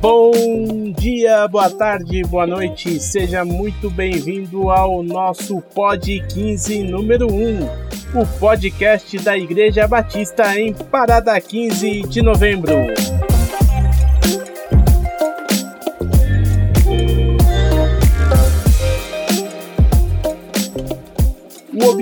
Bom dia, boa tarde, boa noite, seja muito bem-vindo ao nosso Pod 15 número 1, o podcast da Igreja Batista em Parada 15 de novembro.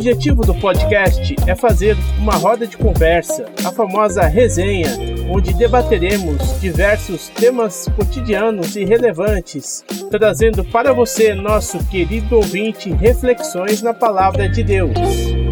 Objetivo do podcast é fazer uma roda de conversa, a famosa resenha, onde debateremos diversos temas cotidianos e relevantes, trazendo para você, nosso querido ouvinte, reflexões na palavra de Deus.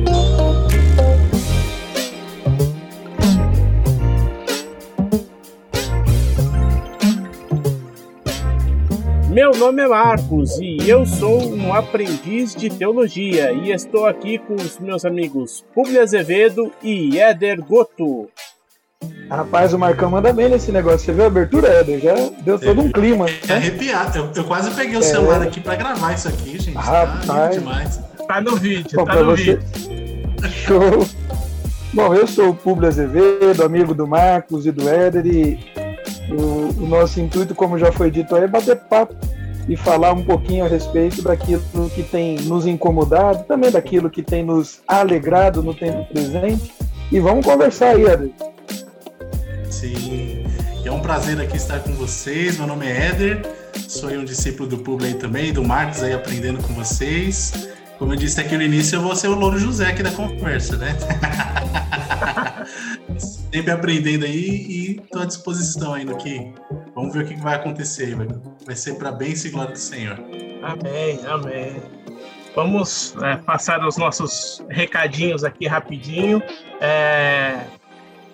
Meu nome é Marcos e eu sou um aprendiz de teologia e estou aqui com os meus amigos Publi Azevedo e Éder Goto. Rapaz, o Marcão manda bem nesse negócio. Você viu a abertura, Éder? Já deu todo um clima. É arrepiado. Eu, eu quase peguei o celular aqui para gravar isso aqui, gente. Rapaz. Tá demais. Tá no vídeo, Bom, tá no você- vídeo. Show. Bom, eu sou o Publi Azevedo, amigo do Marcos e do Éder, e o, o nosso intuito, como já foi dito aí, é bater papo e falar um pouquinho a respeito daquilo que tem nos incomodado, também daquilo que tem nos alegrado no tempo presente. E vamos conversar aí, Éder. Sim. É um prazer aqui estar com vocês. Meu nome é Éder. Sou um discípulo do Publi também, do Marcos aí aprendendo com vocês. Como eu disse aqui no início, eu vou ser o Louro José aqui da conversa, né? Sempre aprendendo aí e estou à disposição aí no que. Vamos ver o que vai acontecer. Vai, vai ser para bem e glória do Senhor. Amém, amém. Vamos é, passar os nossos recadinhos aqui rapidinho. É,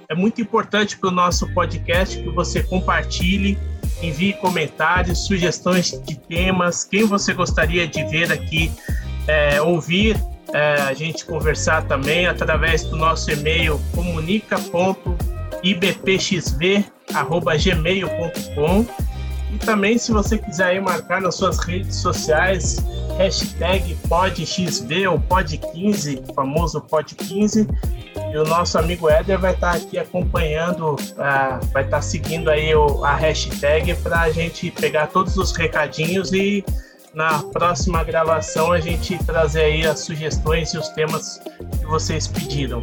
é muito importante para o nosso podcast que você compartilhe, envie comentários, sugestões de temas, quem você gostaria de ver aqui, é, ouvir é, a gente conversar também através do nosso e-mail comunica.ibpxv.gmail.com e também, se você quiser marcar nas suas redes sociais, hashtag podxv ou pod15, famoso pod15, e o nosso amigo Éder vai estar aqui acompanhando, ah, vai estar seguindo aí o- a hashtag para a gente pegar todos os recadinhos e na próxima gravação a gente trazer aí as sugestões e os temas que vocês pediram.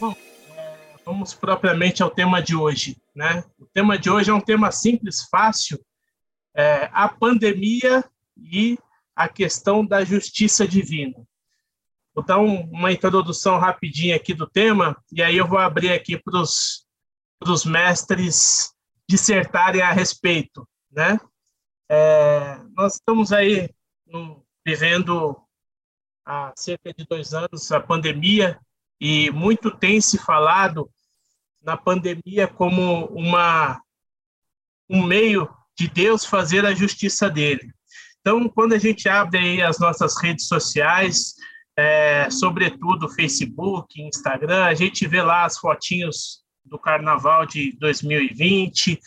Bom, vamos propriamente ao tema de hoje, né? O tema de hoje é um tema simples, fácil, é a pandemia e a questão da justiça divina. Vou dar um- uma introdução rapidinha aqui do tema e aí eu vou abrir aqui para os mestres dissertarem a respeito, né? É, nós estamos aí vivendo há cerca de dois anos a pandemia e muito tem se falado na pandemia como uma um meio de Deus fazer a justiça dele. Então, quando a gente abre aí as nossas redes sociais, é, sobretudo Facebook, Instagram, a gente vê lá as fotinhos do Carnaval de 2020,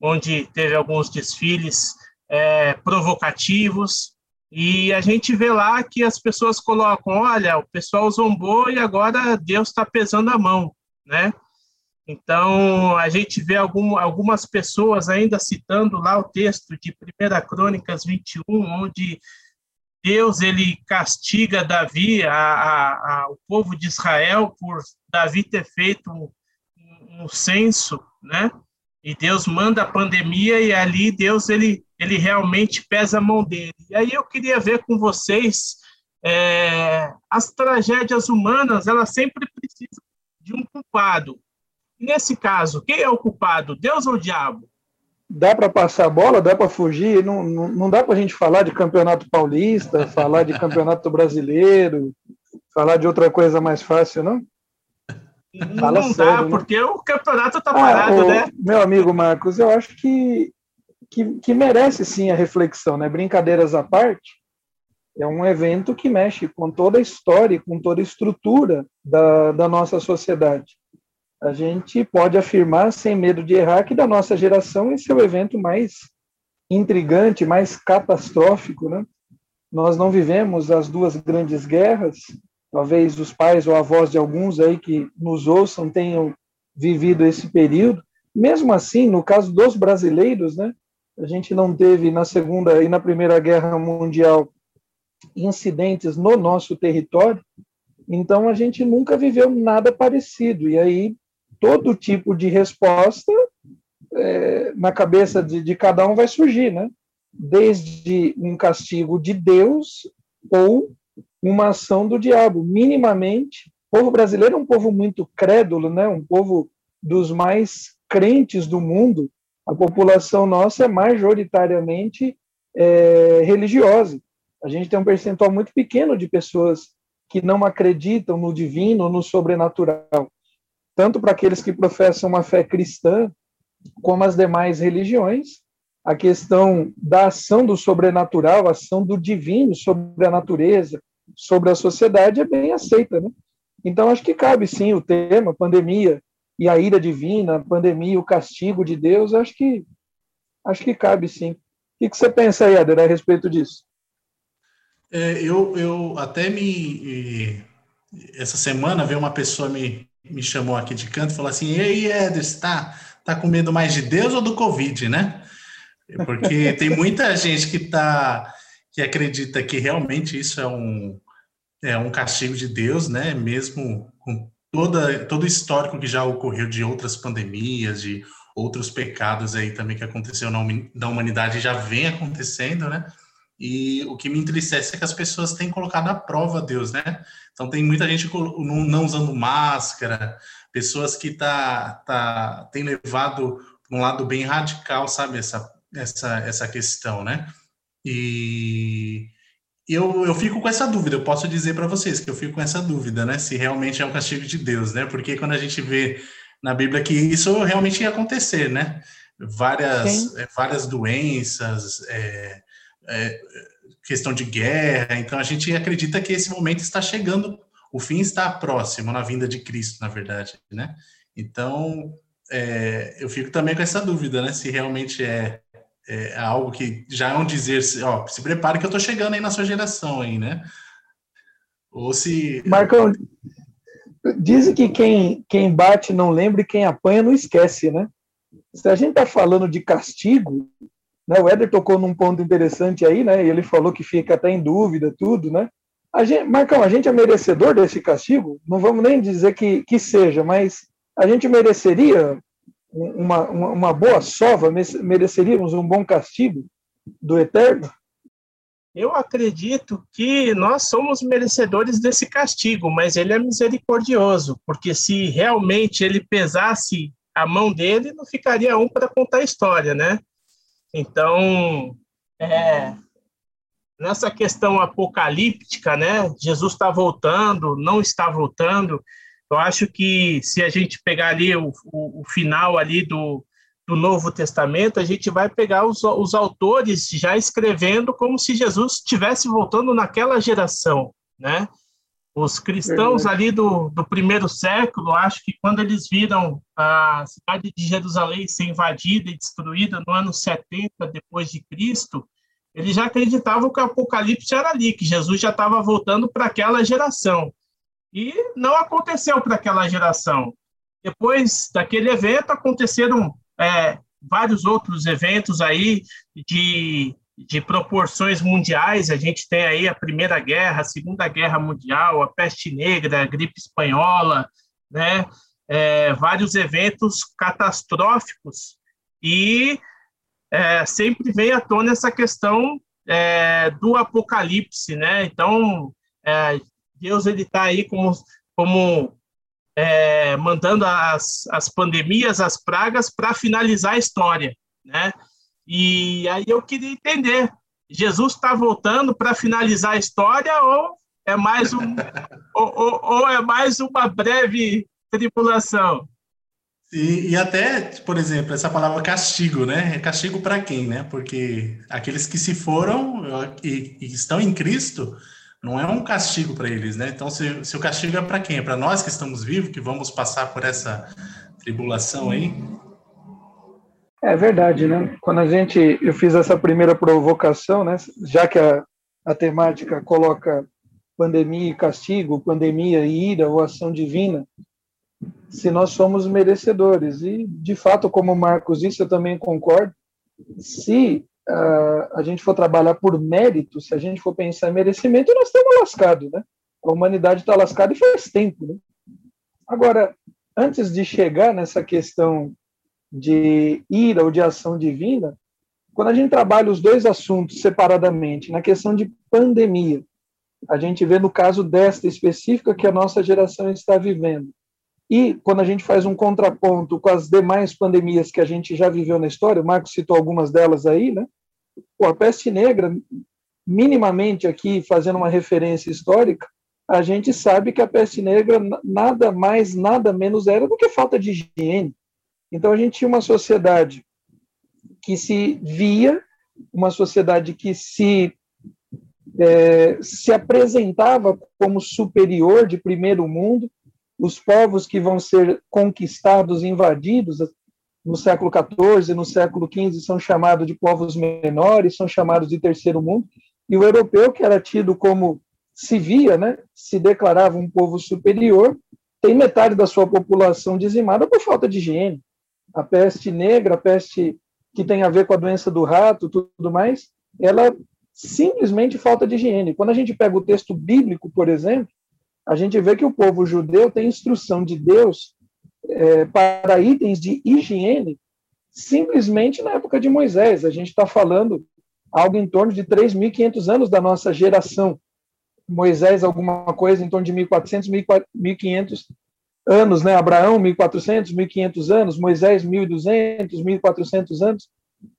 onde teve alguns desfiles é, provocativos, e a gente vê lá que as pessoas colocam, olha, o pessoal zombou e agora Deus está pesando a mão, né? Então, a gente vê algum, algumas pessoas ainda citando lá o texto de 1 Crônicas 21, onde Deus ele castiga Davi, a, a, a, o povo de Israel, por Davi ter feito um, um censo, né? E Deus manda a pandemia e ali Deus ele, ele realmente pesa a mão dele. E aí eu queria ver com vocês é, as tragédias humanas, elas sempre precisam de um culpado. Nesse caso, quem é o culpado, Deus ou o diabo? Dá para passar a bola, dá para fugir, não, não, não dá para a gente falar de campeonato paulista, falar de campeonato brasileiro, falar de outra coisa mais fácil, não? Fala não sério, dá, né? porque o campeonato está parado, ah, o, né? Meu amigo Marcos, eu acho que, que, que merece sim a reflexão, né? Brincadeiras à parte, é um evento que mexe com toda a história, com toda a estrutura da, da nossa sociedade. A gente pode afirmar, sem medo de errar, que da nossa geração esse é o evento mais intrigante, mais catastrófico, né? nós não vivemos as duas grandes guerras. Talvez os pais ou avós de alguns aí que nos ouçam tenham vivido esse período. Mesmo assim, no caso dos brasileiros, né, a gente não teve na Segunda e na Primeira Guerra Mundial incidentes no nosso território, então a gente nunca viveu nada parecido. E aí todo tipo de resposta é, na cabeça de, de cada um vai surgir, né? Desde um castigo de Deus ou uma ação do diabo. Minimamente, o povo brasileiro é um povo muito crédulo, né? Um povo dos mais crentes do mundo. A população nossa é majoritariamente é, religiosa. A gente tem um percentual muito pequeno de pessoas que não acreditam no divino, no sobrenatural. Tanto para aqueles que professam uma fé cristã, como as demais religiões, a questão da ação do sobrenatural, a ação do divino sobre a natureza, sobre a sociedade é bem aceita, né? Então acho que cabe sim o tema pandemia e a ira divina, a pandemia, o castigo de Deus, acho que acho que cabe sim. O que você pensa aí, a respeito disso? É, eu, eu até me. Essa semana veio uma pessoa me, me chamou aqui de canto e falou assim: Ei, Eder, está tá com medo mais de Deus ou do Covid, né? Porque tem muita gente que tá que acredita que realmente isso é um, é um castigo de Deus, né? Mesmo com toda, todo o histórico que já ocorreu de outras pandemias, de outros pecados aí também que aconteceu na, humanidade já vem acontecendo, né? E o que me entristece é que as pessoas têm colocado à prova Deus, né? Então tem muita gente não usando máscara, pessoas que tá, tá, têm levado um lado bem radical, sabe, essa, essa, essa questão, né? E eu, eu fico com essa dúvida, eu posso dizer para vocês que eu fico com essa dúvida, né? Se realmente é um castigo de Deus, né? Porque quando a gente vê na Bíblia que isso realmente ia acontecer, né? Várias, é, várias doenças, é, é, questão de guerra. Então a gente acredita que esse momento está chegando, o fim está próximo na vinda de Cristo, na verdade, né? Então é, eu fico também com essa dúvida, né? Se realmente é, é algo que já é um dizer, ó, se prepare que eu estou chegando aí na sua geração aí, né? Ou se. Marcão, dizem que quem, quem bate não lembra e quem apanha não esquece, né? Se a gente está falando de castigo, né? O Éder tocou num ponto interessante aí, né? E ele falou que fica até em dúvida, tudo, né? A gente, Marcão, a gente é merecedor desse castigo? Não vamos nem dizer que, que seja, mas a gente mereceria uma, uma, uma boa sova, mereceríamos um bom castigo do Eterno? Eu acredito que nós somos merecedores desse castigo, mas ele é misericordioso, porque se realmente ele pesasse a mão dele, não ficaria um para contar a história, né? Então, é, nessa questão apocalíptica, né? Jesus está voltando, não está voltando. Eu acho que se a gente pegar ali o, o, o final ali do, do Novo Testamento, a gente vai pegar os, os autores já escrevendo como se Jesus estivesse voltando naquela geração, né? Os cristãos ali do, do primeiro século, acho que quando eles viram a cidade de Jerusalém ser invadida e destruída no ano 70 depois de Cristo, eles já acreditavam que o Apocalipse era ali, que Jesus já estava voltando para aquela geração. E não aconteceu para aquela geração. Depois daquele evento, aconteceram é, vários outros eventos aí de de proporções mundiais. A gente tem aí a Primeira Guerra, a Segunda Guerra Mundial, a peste negra, a gripe espanhola, né? É, vários eventos catastróficos e é, sempre vem à tona essa questão é, do apocalipse, né? Então é, Deus ele está aí como como é, mandando as, as pandemias, as pragas para finalizar a história, né? E aí eu queria entender, Jesus está voltando para finalizar a história ou é mais um ou, ou, ou, é mais uma breve tribulação? E, e, até, por exemplo, essa palavra castigo, né? É castigo para quem, né? Porque aqueles que se foram e, e estão em Cristo, não é um castigo para eles, né? Então, se, se o castigo é para quem? É para nós que estamos vivos, que vamos passar por essa tribulação aí? É verdade, né? Quando a gente, eu fiz essa primeira provocação, né? Já que a, a temática coloca pandemia e castigo, pandemia e ira ou ação divina, se nós somos merecedores. E, de fato, como o Marcos disse, eu também concordo, se a gente for trabalhar por mérito, se a gente for pensar em merecimento, nós estamos lascados, né? A humanidade está lascada e faz tempo, né? Agora, antes de chegar nessa questão de ira ou de ação divina, quando a gente trabalha os dois assuntos separadamente, na questão de pandemia, a gente vê no caso desta específica que a nossa geração está vivendo. E quando a gente faz um contraponto com as demais pandemias que a gente já viveu na história, o Marcos citou algumas delas aí, né? Pô, a peste negra, minimamente aqui, fazendo uma referência histórica, a gente sabe que a peste negra nada mais, nada menos era do que falta de higiene. Então a gente tinha uma sociedade que se via, uma sociedade que se é, se apresentava como superior de primeiro mundo, os povos que vão ser conquistados, invadidos no século XIV, no século XV, são chamados de povos menores, são chamados de terceiro mundo, e o europeu, que era tido como se via, né, se declarava um povo superior, tem metade da sua população dizimada por falta de higiene. A peste negra, a peste que tem a ver com a doença do rato, tudo mais, ela simplesmente falta de higiene. Quando a gente pega o texto bíblico, por exemplo, a gente vê que o povo judeu tem instrução de Deus é, para itens de higiene simplesmente na época de Moisés. A gente está falando algo em torno de 3.500 anos da nossa geração. Moisés, alguma coisa em torno de 1.400, 1.500 anos, né? Abraão, 1.400, 1.500 anos, Moisés, 1.200, 1.400 anos.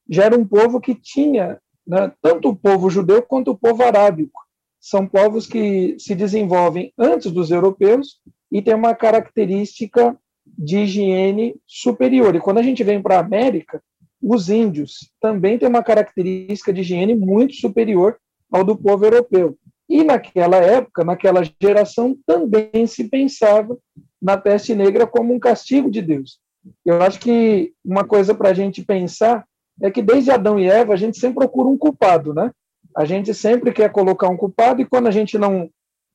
Já era um povo que tinha né, tanto o povo judeu quanto o povo arábico. São povos que se desenvolvem antes dos europeus e têm uma característica de higiene superior. E quando a gente vem para a América, os índios também têm uma característica de higiene muito superior ao do povo europeu. E naquela época, naquela geração, também se pensava na peste negra como um castigo de Deus. Eu acho que uma coisa para a gente pensar é que desde Adão e Eva a gente sempre procura um culpado, né? A gente sempre quer colocar um culpado e quando a gente não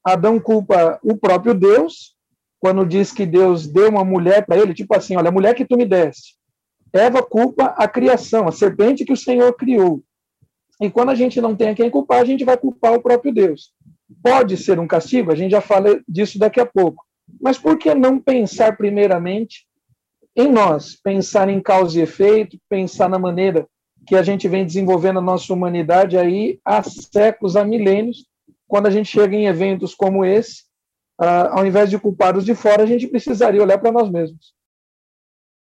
Adão culpa o próprio Deus, quando diz que Deus deu uma mulher para ele, tipo assim, olha, a mulher que tu me deste. Eva culpa a criação, a serpente que o Senhor criou. E quando a gente não tem a quem culpar, a gente vai culpar o próprio Deus. Pode ser um castigo, a gente já fala disso daqui a pouco. Mas por que não pensar primeiramente em nós, pensar em causa e efeito, pensar na maneira que a gente vem desenvolvendo a nossa humanidade aí há séculos, há milênios, quando a gente chega em eventos como esse, uh, ao invés de culpar os de fora, a gente precisaria olhar para nós mesmos.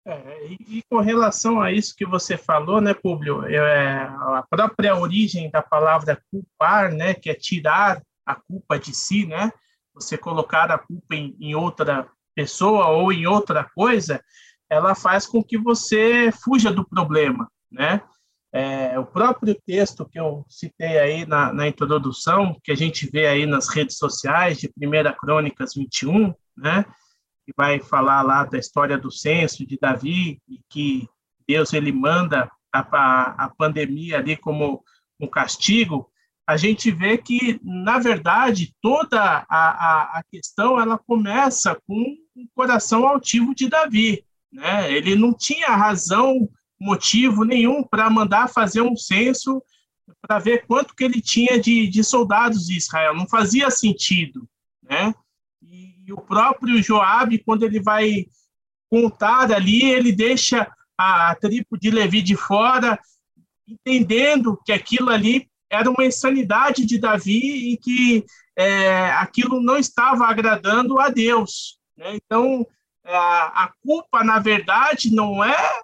É, e, e, com relação a isso que você falou, né, Públio, é, a própria origem da palavra culpar, né, que é tirar a culpa de si, né, você colocar a culpa em, em outra pessoa ou em outra coisa, ela faz com que você fuja do problema, né? É, o próprio texto que eu citei aí na, na, introdução, que a gente vê aí nas redes sociais, de 1 Crônicas 21, né? Que vai falar lá da história do censo de Davi, e que Deus ele manda a, a, a pandemia ali como um castigo, a gente vê que, na verdade, toda a, a, a questão ela começa com o coração altivo de Davi. Né? Ele não tinha razão, motivo nenhum para mandar fazer um censo para ver quanto que ele tinha de, de soldados de Israel. Não fazia sentido. Né? E, e o próprio Joabe, quando ele vai contar ali, ele deixa a, a tribo de Levi de fora, entendendo que aquilo ali era uma insanidade de Davi e que é, aquilo não estava agradando a Deus. Né? Então, é, a culpa, na verdade, não é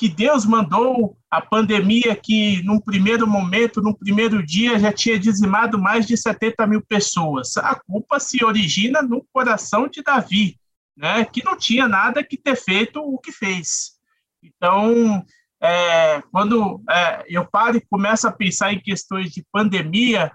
que Deus mandou a pandemia que, num primeiro momento, num primeiro dia, já tinha dizimado mais de 70 mil pessoas. A culpa se origina no coração de Davi, né, que não tinha nada que ter feito o que fez. Então, é, quando é, eu paro e começo a pensar em questões de pandemia,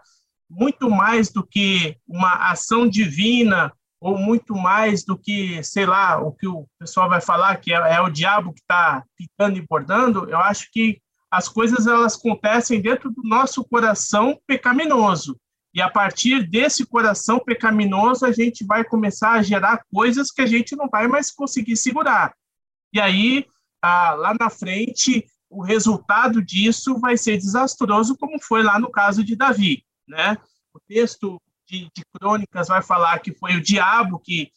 muito mais do que uma ação divina ou muito mais do que, sei lá, o que o pessoal vai falar que é, é o diabo que está picando e bordando, eu acho que as coisas elas acontecem dentro do nosso coração pecaminoso. E a partir desse coração pecaminoso, a gente vai começar a gerar coisas que a gente não vai mais conseguir segurar. E aí, ah, lá na frente, o resultado disso vai ser desastroso, como foi lá no caso de Davi. Né? O texto de, de Crônicas vai falar que foi o diabo que,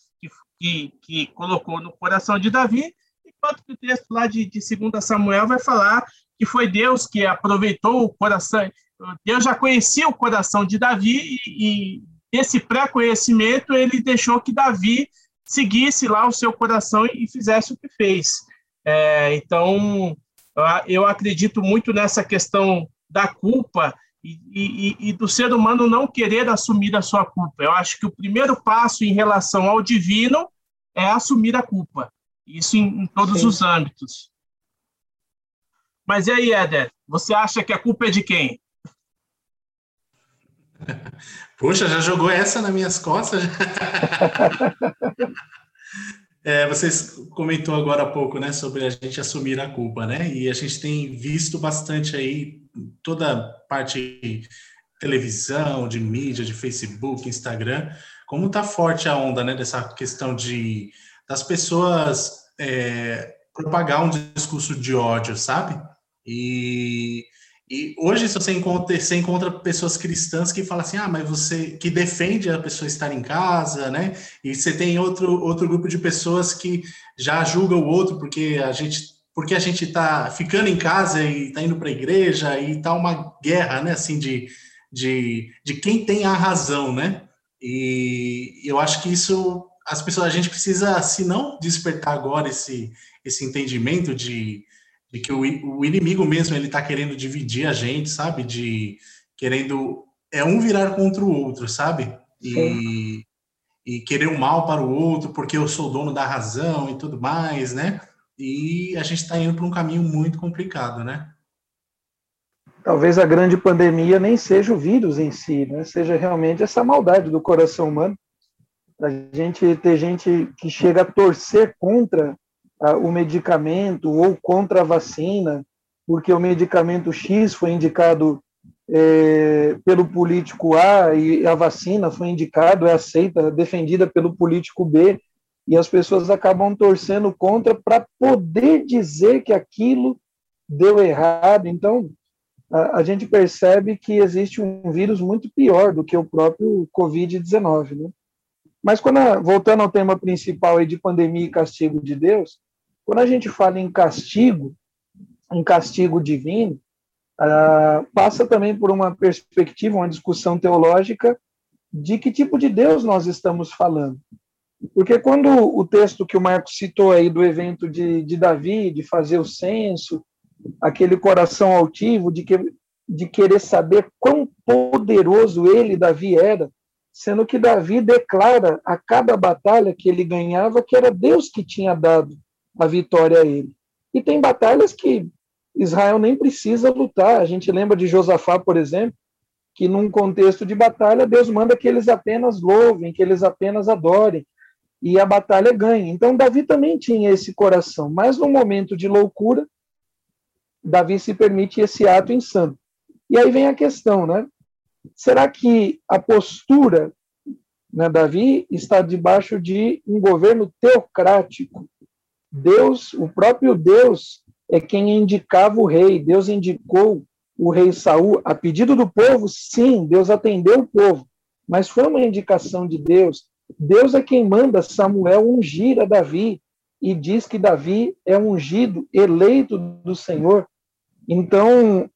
que, que, colocou no coração de Davi, enquanto que o texto lá de, de 2 Samuel vai falar que foi Deus que aproveitou o coração, Deus já conhecia o coração de Davi e, e esse pré-conhecimento ele deixou que Davi seguisse lá o seu coração e fizesse o que fez. É, então, eu acredito muito nessa questão da culpa e, e, e, do ser humano não querer assumir a sua culpa. Eu acho que o primeiro passo em relação ao divino é assumir a culpa. Isso em, em todos Sim. os âmbitos. Mas e aí, Éder? Você acha que a culpa é de quem? Poxa, já jogou essa nas minhas costas? É, vocês comentou agora há pouco, né, sobre a gente assumir a culpa, né? E a gente tem visto bastante aí toda parte televisão, de mídia, de Facebook, Instagram, como tá forte a onda, né, dessa questão de das pessoas é, propagar um discurso de ódio, sabe? E e hoje, se você encontra, você encontra pessoas cristãs que falam assim, ah, mas você que defende a pessoa estar em casa, né? E você tem outro, outro grupo de pessoas que já julga o outro porque a gente porque a gente está ficando em casa e está indo para a igreja e tá uma guerra, né? Assim de, de, de quem tem a razão, né? E eu acho que isso as pessoas a gente precisa, se não despertar agora esse esse entendimento de de que o, o inimigo mesmo ele está querendo dividir a gente, sabe? De querendo é um virar contra o outro, sabe? E, e querer o mal para o outro porque eu sou dono da razão e tudo mais, né? E a gente está indo para um caminho muito complicado, né? Talvez a grande pandemia nem seja o vírus em si, né? Seja realmente essa maldade do coração humano. A gente ter gente que chega a torcer contra o medicamento ou contra a vacina, porque o medicamento X foi indicado é, pelo político A e a vacina foi indicada, é aceita, defendida pelo político B, e as pessoas acabam torcendo contra para poder dizer que aquilo deu errado. Então, a, a, gente percebe que existe um vírus muito pior do que o próprio Covid-19. Né? Mas, quando a, voltando ao tema principal aí de pandemia e castigo de Deus, quando a gente fala em castigo, em castigo divino, uh, passa também por uma perspectiva, uma discussão teológica de que tipo de Deus nós estamos falando. Porque quando o texto que o Marcos citou aí do evento de, de Davi, de fazer o censo, aquele coração altivo, de, que, de querer saber quão poderoso ele, Davi, era, sendo que Davi declara a cada batalha que ele ganhava que era Deus que tinha dado a vitória a ele. E tem batalhas que Israel nem precisa lutar. A gente lembra de Josafá, por exemplo, que num contexto de batalha, Deus manda que eles apenas louvem, que eles apenas adorem, e a batalha ganha. Então, Davi também tinha esse coração, mas no momento de loucura, Davi se permite esse ato insano. E aí vem a questão, né? Será que a postura, né, Davi está debaixo de um governo teocrático, Deus, o próprio Deus, é quem indicava o rei. Deus indicou o rei Saul a pedido do povo. Sim, Deus atendeu o povo, mas foi uma indicação de Deus. Deus é quem manda Samuel ungir a Davi e diz que Davi é ungido, eleito do Senhor. Então,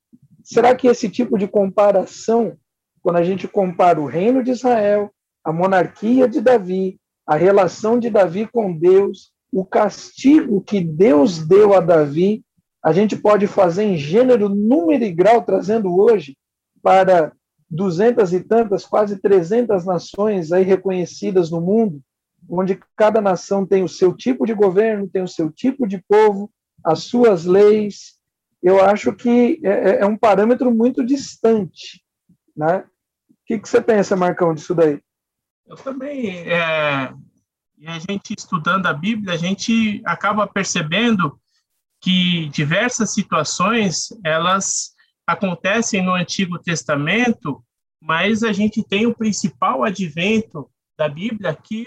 será que esse tipo de comparação, quando a gente compara o reino de Israel, a monarquia de Davi, a relação de Davi com Deus, o castigo que Deus deu a Davi, a gente pode fazer em gênero, número e grau, trazendo hoje para duzentas e tantas, quase trezentas nações aí reconhecidas no mundo, onde cada nação tem o seu tipo de governo, tem o seu tipo de povo, as suas leis. Eu acho que é, é, é um parâmetro muito distante, né? O que, que você pensa, Marcão, disso daí? Eu também é, e a gente estudando a Bíblia, a gente acaba percebendo que diversas situações elas acontecem no Antigo Testamento, mas a gente tem o principal advento da Bíblia que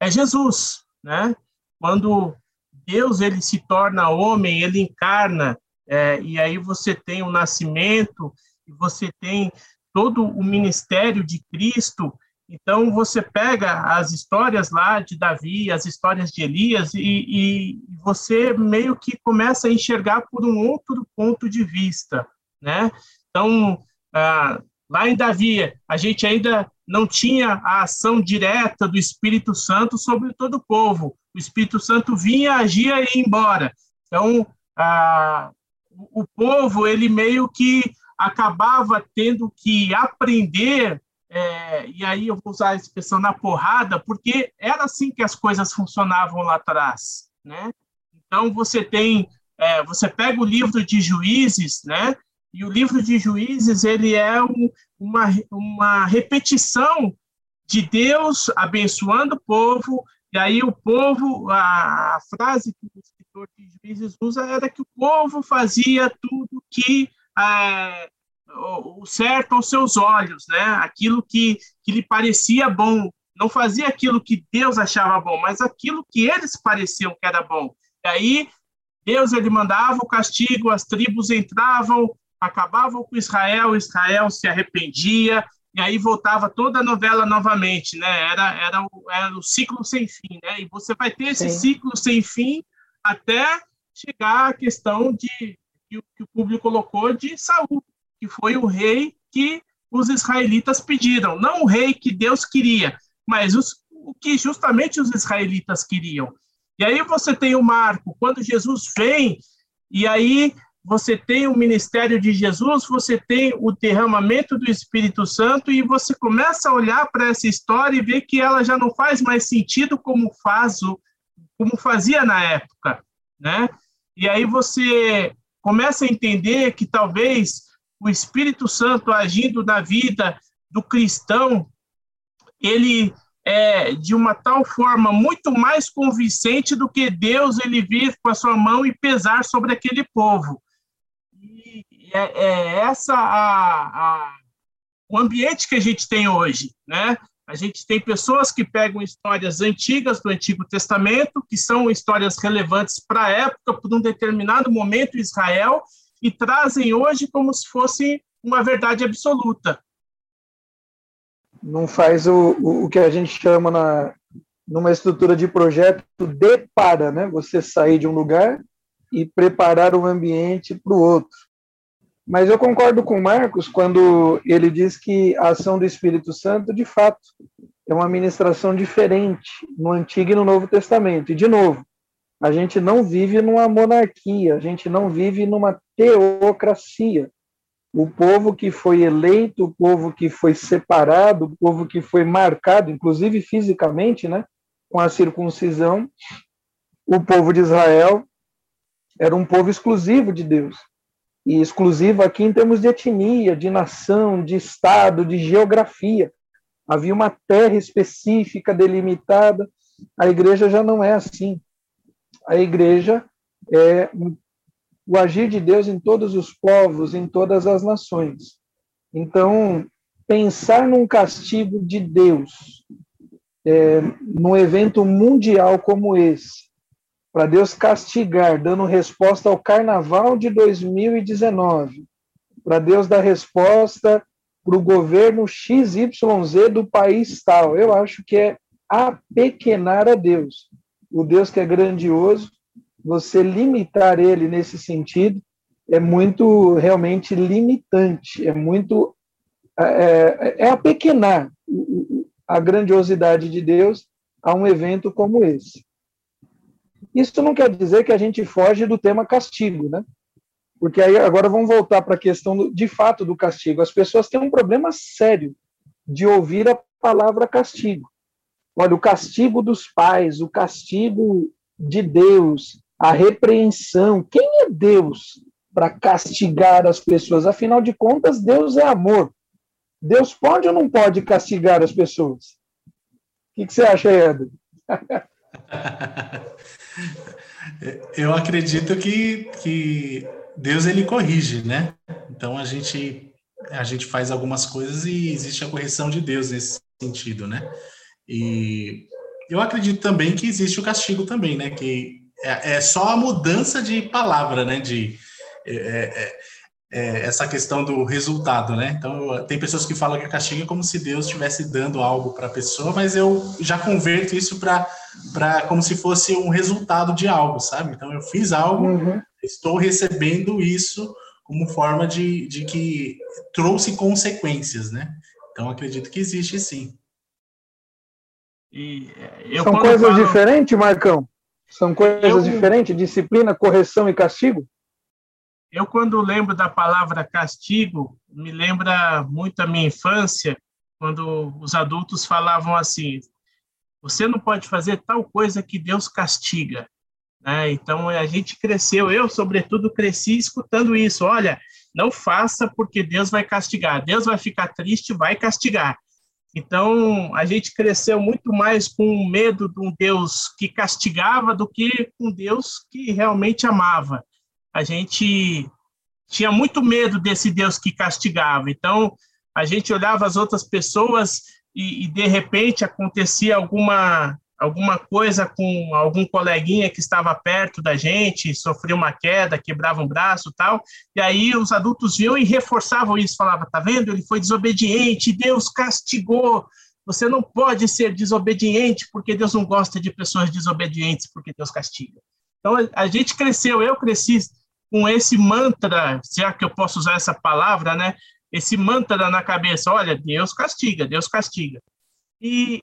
é Jesus, né? Quando Deus ele se torna homem, ele encarna, é, e aí você tem o nascimento, você tem todo o ministério de Cristo. Então você pega as histórias lá de Davi, as histórias de Elias, e, e você meio que começa a enxergar por um outro ponto de vista, né? Então ah, lá em Davi a gente ainda não tinha a ação direta do Espírito Santo sobre todo o povo o Espírito Santo vinha, agia e ia embora. Então, a, o povo, ele meio que acabava tendo que aprender, é, e aí eu vou usar a expressão na porrada, porque era assim que as coisas funcionavam lá atrás, né? Então, você tem, é, você pega o livro de Juízes, né? E o livro de Juízes, ele é um, uma, uma repetição de Deus abençoando o povo, e aí o povo, a, a frase que o escritor de Juízes usa era que o povo fazia tudo que é, o, certo aos seus olhos, né? Aquilo que, que lhe parecia bom. Não fazia aquilo que Deus achava bom, mas aquilo que eles pareciam que era bom. E aí Deus ele mandava o castigo, as tribos entravam, acabavam com Israel, Israel se arrependia, e aí voltava toda a novela novamente, né? Era, era, o, era o ciclo sem fim, né? E você vai ter esse Sim. ciclo sem fim até chegar à questão de que, que o público colocou de Saul, que foi o rei que os israelitas pediram, não o rei que Deus queria, mas os, o que justamente os israelitas queriam. E aí você tem o marco, quando Jesus vem, e aí você tem o ministério de Jesus, você tem o derramamento do Espírito Santo e você começa a olhar para essa história e ver que ela já não faz mais sentido como faz o, como fazia na época, né? E aí você começa a entender que talvez o Espírito Santo agindo na vida do cristão, ele é de uma tal forma muito mais convincente do que Deus ele vir com a sua mão e pesar sobre aquele povo é, é essa a, a, o ambiente que a gente tem hoje, né? A gente tem pessoas que pegam histórias antigas do Antigo Testamento, que são histórias relevantes para a época, por um determinado momento Israel, e trazem hoje como se fosse uma verdade absoluta. Não faz o, o, que a gente chama na, numa estrutura de projeto de para, né? Você sair de um lugar e preparar o ambiente para o outro. Mas eu concordo com o Marcos quando ele diz que a ação do Espírito Santo, de fato, é uma ministração diferente no Antigo e no Novo Testamento. E, de novo, a gente não vive numa monarquia, a gente não vive numa teocracia. O povo que foi eleito, o povo que foi separado, o povo que foi marcado, inclusive fisicamente, né, com a circuncisão, o povo de Israel era um povo exclusivo de Deus e exclusivo aqui em termos de etnia, de nação, de estado, de geografia. Havia uma terra específica delimitada. A igreja já não é assim. A igreja é o agir de Deus em todos os povos, em todas as nações. Então, pensar num castigo de Deus é, num evento mundial como esse, para Deus castigar, dando resposta ao carnaval de 2019, para Deus dar resposta para o governo XYZ do país tal. Eu acho que é apequenar a Deus. O Deus que é grandioso, você limitar ele nesse sentido é muito realmente limitante, é muito. É, é, apequenar a grandiosidade de Deus a um evento como esse. Isso não quer dizer que a gente foge do tema castigo, né? Porque aí agora vamos voltar para a questão do, de fato do castigo. As pessoas têm um problema sério de ouvir a palavra castigo. Olha, o castigo dos pais, o castigo de Deus, a repreensão. Quem é Deus para castigar as pessoas? Afinal de contas, Deus é amor. Deus pode ou não pode castigar as pessoas? O que, que você acha, Eder? Eu acredito que, que Deus ele corrige, né? Então a gente a gente faz algumas coisas e existe a correção de Deus nesse sentido, né? E eu acredito também que existe o castigo também, né? Que é, é só a mudança de palavra, né? De é, é, é, essa questão do resultado, né? Então, tem pessoas que falam que castigo é como se Deus estivesse dando algo para a pessoa, mas eu já converto isso para como se fosse um resultado de algo, sabe? Então, eu fiz algo, uhum. estou recebendo isso como forma de, de que trouxe consequências, né? Então, acredito que existe sim. São coisas falo... diferentes, Marcão? São coisas eu... diferentes? Disciplina, correção e castigo? Eu, quando lembro da palavra castigo, me lembra muito a minha infância, quando os adultos falavam assim: você não pode fazer tal coisa que Deus castiga. Né? Então, a gente cresceu, eu, sobretudo, cresci escutando isso: olha, não faça porque Deus vai castigar, Deus vai ficar triste, vai castigar. Então, a gente cresceu muito mais com medo de um Deus que castigava do que um Deus que realmente amava a gente tinha muito medo desse Deus que castigava. Então, a gente olhava as outras pessoas e, e, de repente acontecia alguma alguma coisa com algum coleguinha que estava perto da gente, sofria uma queda, quebrava um braço, tal. E aí os adultos viam e reforçavam isso, falava: "Tá vendo? Ele foi desobediente, Deus castigou. Você não pode ser desobediente porque Deus não gosta de pessoas desobedientes, porque Deus castiga". Então a gente cresceu, eu cresci com esse mantra, já que eu posso usar essa palavra, né? Esse mantra na cabeça, olha, Deus castiga, Deus castiga. E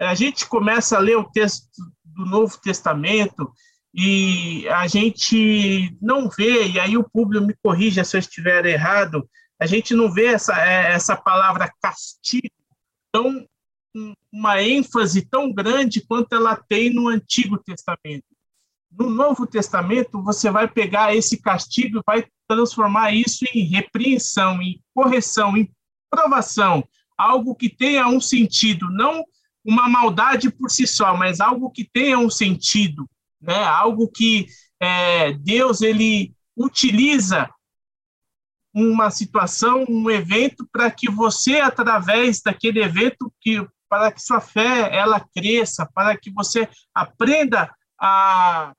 a gente começa a ler o texto do Novo Testamento e a gente não vê, e aí o público me corrija se eu estiver errado, a gente não vê essa, é, essa palavra castigo tão uma ênfase tão grande quanto ela tem no Antigo Testamento. No Novo Testamento, você vai pegar esse castigo e vai transformar isso em repreensão, em correção, em provação, algo que tenha um sentido, não uma maldade por si só, mas algo que tenha um sentido, né? Algo que é, Deus ele utiliza uma situação, um evento para que você através daquele evento que para que sua fé ela cresça, para que você aprenda a,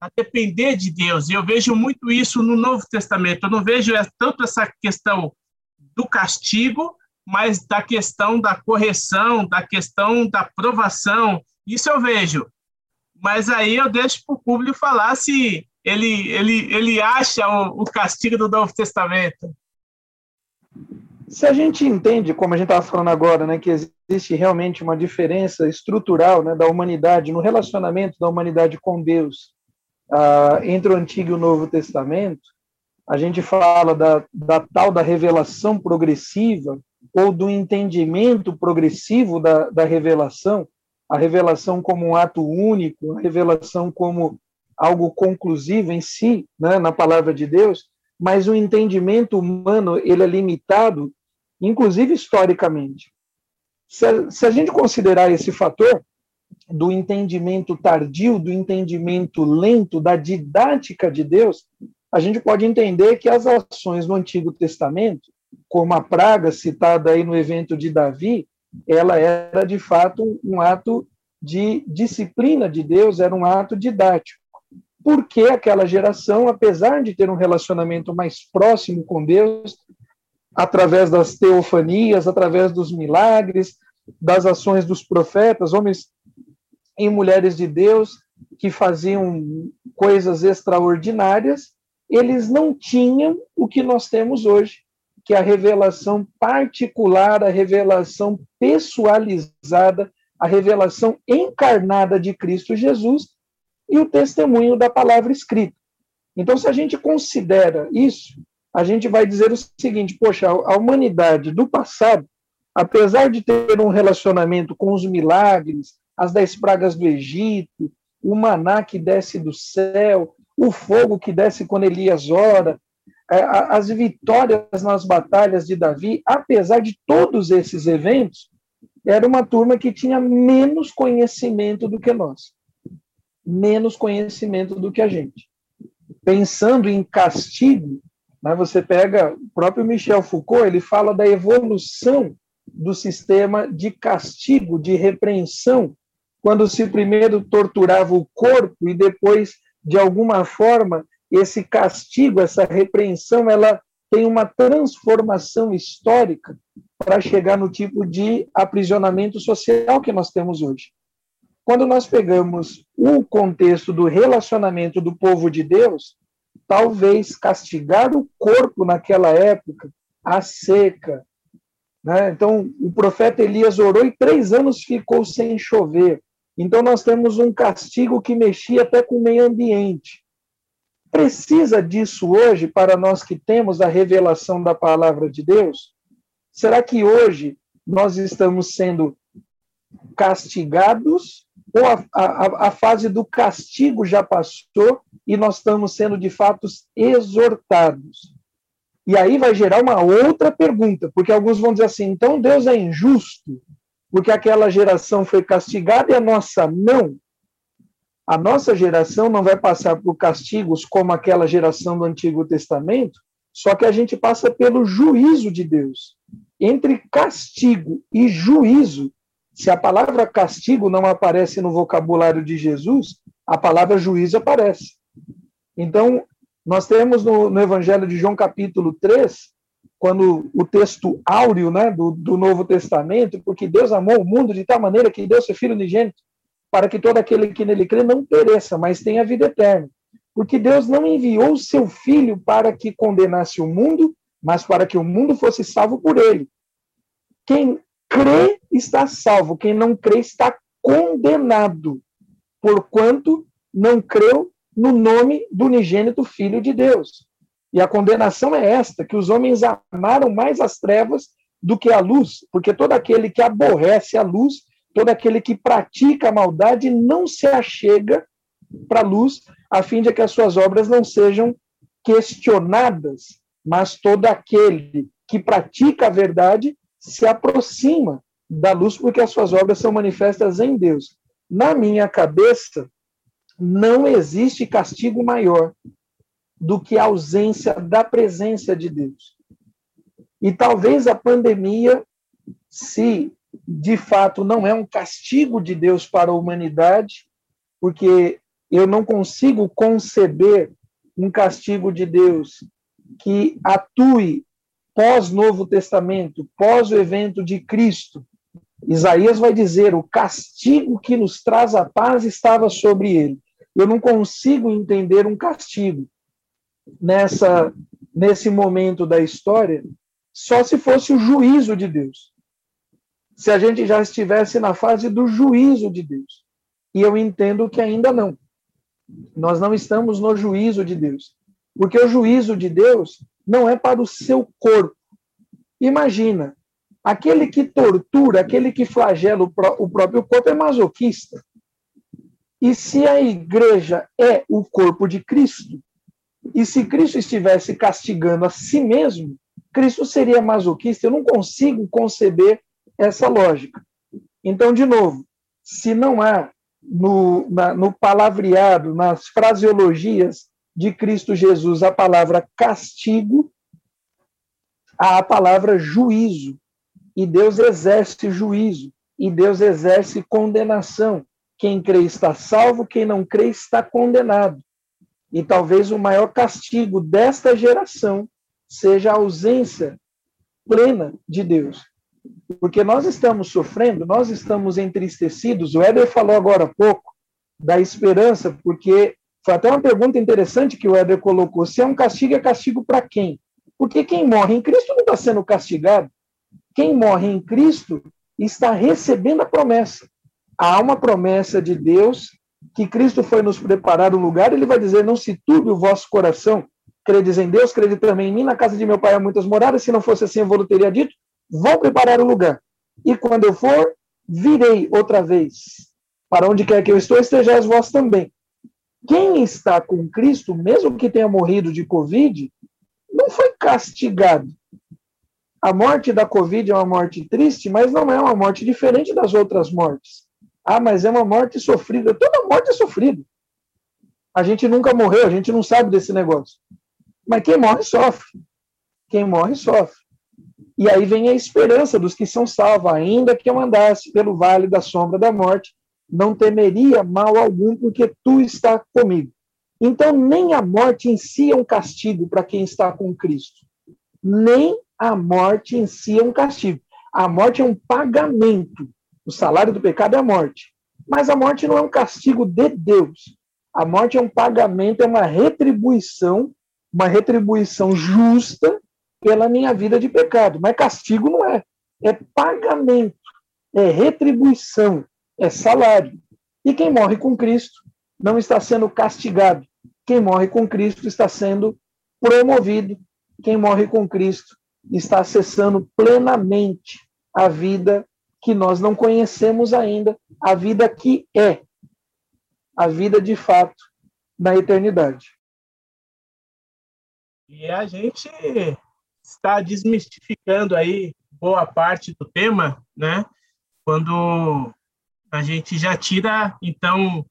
a depender de Deus. E eu vejo muito isso no Novo Testamento. Eu não vejo tanto essa questão do castigo, mas da questão da correção, da questão da provação. Isso eu vejo. Mas aí eu deixo para o público falar se ele, ele, ele acha o, o castigo do Novo Testamento. Se a gente entende, como a gente estava falando agora, né, que existe realmente uma diferença estrutural né, da humanidade, no relacionamento da humanidade com Deus, uh, entre o Antigo e o Novo Testamento, a gente fala da, da tal da revelação progressiva ou do entendimento progressivo da, da revelação, a revelação como um ato único, a revelação como algo conclusivo em si, né, na palavra de Deus, mas o entendimento humano ele é limitado, inclusive historicamente. Se a, se a gente considerar esse fator, do entendimento tardio, do entendimento lento, da didática de Deus, a gente pode entender que as ações no Antigo Testamento, como a praga citada aí no evento de Davi, ela era de fato um ato de disciplina de Deus, era um ato didático. Porque aquela geração, apesar de ter um relacionamento mais próximo com Deus, através das teofanias, através dos milagres, das ações dos profetas, homens em mulheres de Deus que faziam coisas extraordinárias, eles não tinham o que nós temos hoje, que a revelação particular, a revelação pessoalizada, a revelação encarnada de Cristo Jesus e o testemunho da palavra escrita. Então, se a gente considera isso, a gente vai dizer o seguinte: poxa, a humanidade do passado, apesar de ter um relacionamento com os milagres, as dez pragas do Egito, o maná que desce do céu, o fogo que desce quando Elias ora, as vitórias nas batalhas de Davi, apesar de todos esses eventos, era uma turma que tinha menos conhecimento do que nós. menos conhecimento do que a gente. Pensando em castigo, né, você pega o próprio Michel Foucault, ele fala da evolução do sistema de castigo, de repreensão, quando se primeiro torturava o corpo e depois, de alguma forma, esse castigo, essa repreensão, ela tem uma transformação histórica para chegar no tipo de aprisionamento social que nós temos hoje. Quando nós pegamos o contexto do relacionamento do povo de Deus, talvez castigar o corpo naquela época, a seca. Né? Então, o profeta Elias orou e três anos ficou sem chover. Então, nós temos um castigo que mexia até com o meio ambiente. Precisa disso hoje para nós que temos a revelação da palavra de Deus? Será que hoje nós estamos sendo castigados ou a, a, a fase do castigo já passou e nós estamos sendo de fato exortados? E aí vai gerar uma outra pergunta, porque alguns vão dizer assim: então Deus é injusto, porque aquela geração foi castigada e a nossa não. A nossa geração não vai passar por castigos como aquela geração do Antigo Testamento, só que a gente passa pelo juízo de Deus. Entre castigo e juízo, se a palavra castigo não aparece no vocabulário de Jesus, a palavra juízo aparece. Então, nós temos no, no Evangelho de João, capítulo 3, quando o texto áureo né, do, do Novo Testamento, porque Deus amou o mundo de tal maneira que deu seu Filho unigênito, para que todo aquele que nele crê não pereça, mas tenha vida eterna. Porque Deus não enviou o seu filho para que condenasse o mundo, mas para que o mundo fosse salvo por ele. Quem crê está salvo, quem não crê está condenado, porquanto não creu no nome do unigênito Filho de Deus. E a condenação é esta: que os homens amaram mais as trevas do que a luz, porque todo aquele que aborrece a luz todo aquele que pratica a maldade não se achega para a luz, a fim de que as suas obras não sejam questionadas, mas todo aquele que pratica a verdade se aproxima da luz, porque as suas obras são manifestas em Deus. Na minha cabeça, não existe castigo maior do que a ausência da presença de Deus. E talvez a pandemia, se de fato não é um castigo de Deus para a humanidade, porque eu não consigo conceber um castigo de Deus que atue pós-Novo Testamento, pós o evento de Cristo. Isaías vai dizer: o castigo que nos traz a paz estava sobre ele. Eu não consigo entender um castigo nessa nesse momento da história, só se fosse o juízo de Deus se a gente já estivesse na fase do juízo de Deus. E eu entendo que ainda não. Nós não estamos no juízo de Deus. Porque o juízo de Deus não é para o seu corpo. Imagina, aquele que tortura, aquele que flagela o próprio corpo é masoquista. E se a igreja é o corpo de Cristo, e se Cristo estivesse castigando a si mesmo, Cristo seria masoquista. Eu não consigo conceber essa lógica. Então, de novo, se não há no, na, no palavreado, nas fraseologias de Cristo Jesus, a palavra castigo, há a palavra juízo. E Deus exerce juízo. E Deus exerce condenação. Quem crê está salvo, quem não crê está condenado. E talvez o maior castigo desta geração seja a ausência plena de Deus. Porque nós estamos sofrendo, nós estamos entristecidos. O Éder falou agora há pouco da esperança, porque foi até uma pergunta interessante que o Éder colocou: se é um castigo, é castigo para quem? Porque quem morre em Cristo não está sendo castigado. Quem morre em Cristo está recebendo a promessa. Há uma promessa de Deus que Cristo foi nos preparar um lugar, ele vai dizer: Não se turbe o vosso coração, credes em Deus, crede também em mim. Na casa de meu pai há muitas moradas, se não fosse assim, eu vou teria dito vou preparar o lugar. E quando eu for, virei outra vez. Para onde quer que eu estou, estejais vós também. Quem está com Cristo, mesmo que tenha morrido de Covid, não foi castigado. A morte da Covid é uma morte triste, mas não é uma morte diferente das outras mortes. Ah, mas é uma morte sofrida. Toda morte é sofrida. A gente nunca morreu, a gente não sabe desse negócio. Mas quem morre sofre. Quem morre sofre. E aí vem a esperança dos que são salvos, ainda que eu andasse pelo vale da sombra da morte, não temeria mal algum, porque tu está comigo. Então, nem a morte em si é um castigo para quem está com Cristo. Nem a morte em si é um castigo. A morte é um pagamento. O salário do pecado é a morte. Mas a morte não é um castigo de Deus. A morte é um pagamento, é uma retribuição, uma retribuição justa pela minha vida de pecado. Mas castigo não é. É pagamento, é retribuição, é salário. E quem morre com Cristo não está sendo castigado. Quem morre com Cristo está sendo promovido. Quem morre com Cristo está acessando plenamente a vida que nós não conhecemos ainda, a vida que é, a vida de fato na eternidade. E a gente está desmistificando aí boa parte do tema, né? Quando a gente já tira, então,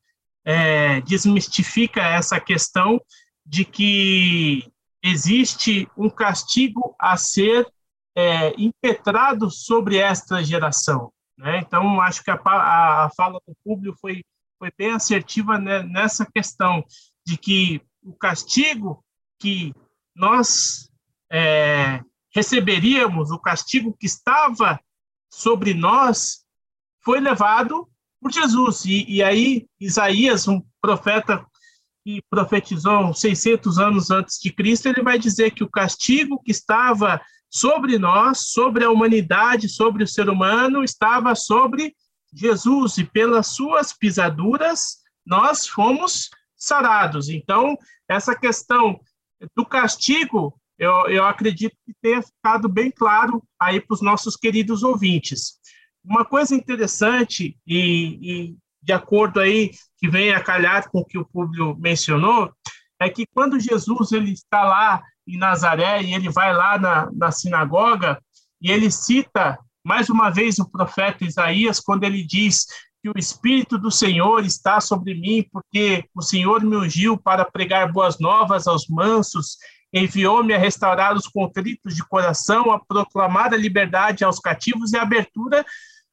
é, desmistifica essa questão de que existe um castigo a ser é, impetrado sobre esta geração. Né? Então, acho que a, a, a fala do público foi, foi bem assertiva né, nessa questão de que o castigo que nós é, receberíamos, o castigo que estava sobre nós, foi levado por Jesus. E, e aí, Isaías, um profeta que profetizou 600 anos antes de Cristo, ele vai dizer que o castigo que estava sobre nós, sobre a humanidade, sobre o ser humano, estava sobre Jesus, e pelas suas pisaduras nós fomos sarados. Então, essa questão do castigo, eu, eu acredito que tenha ficado bem claro aí para os nossos queridos ouvintes. Uma coisa interessante, e, e de acordo aí, que vem a calhar com o que o público mencionou, é que quando Jesus ele está lá em Nazaré e ele vai lá na, na sinagoga e ele cita mais uma vez o profeta Isaías quando ele diz que o Espírito do Senhor está sobre mim, porque o Senhor me ungiu para pregar boas novas aos mansos, enviou-me a restaurar os contritos de coração, a proclamar a liberdade aos cativos e a abertura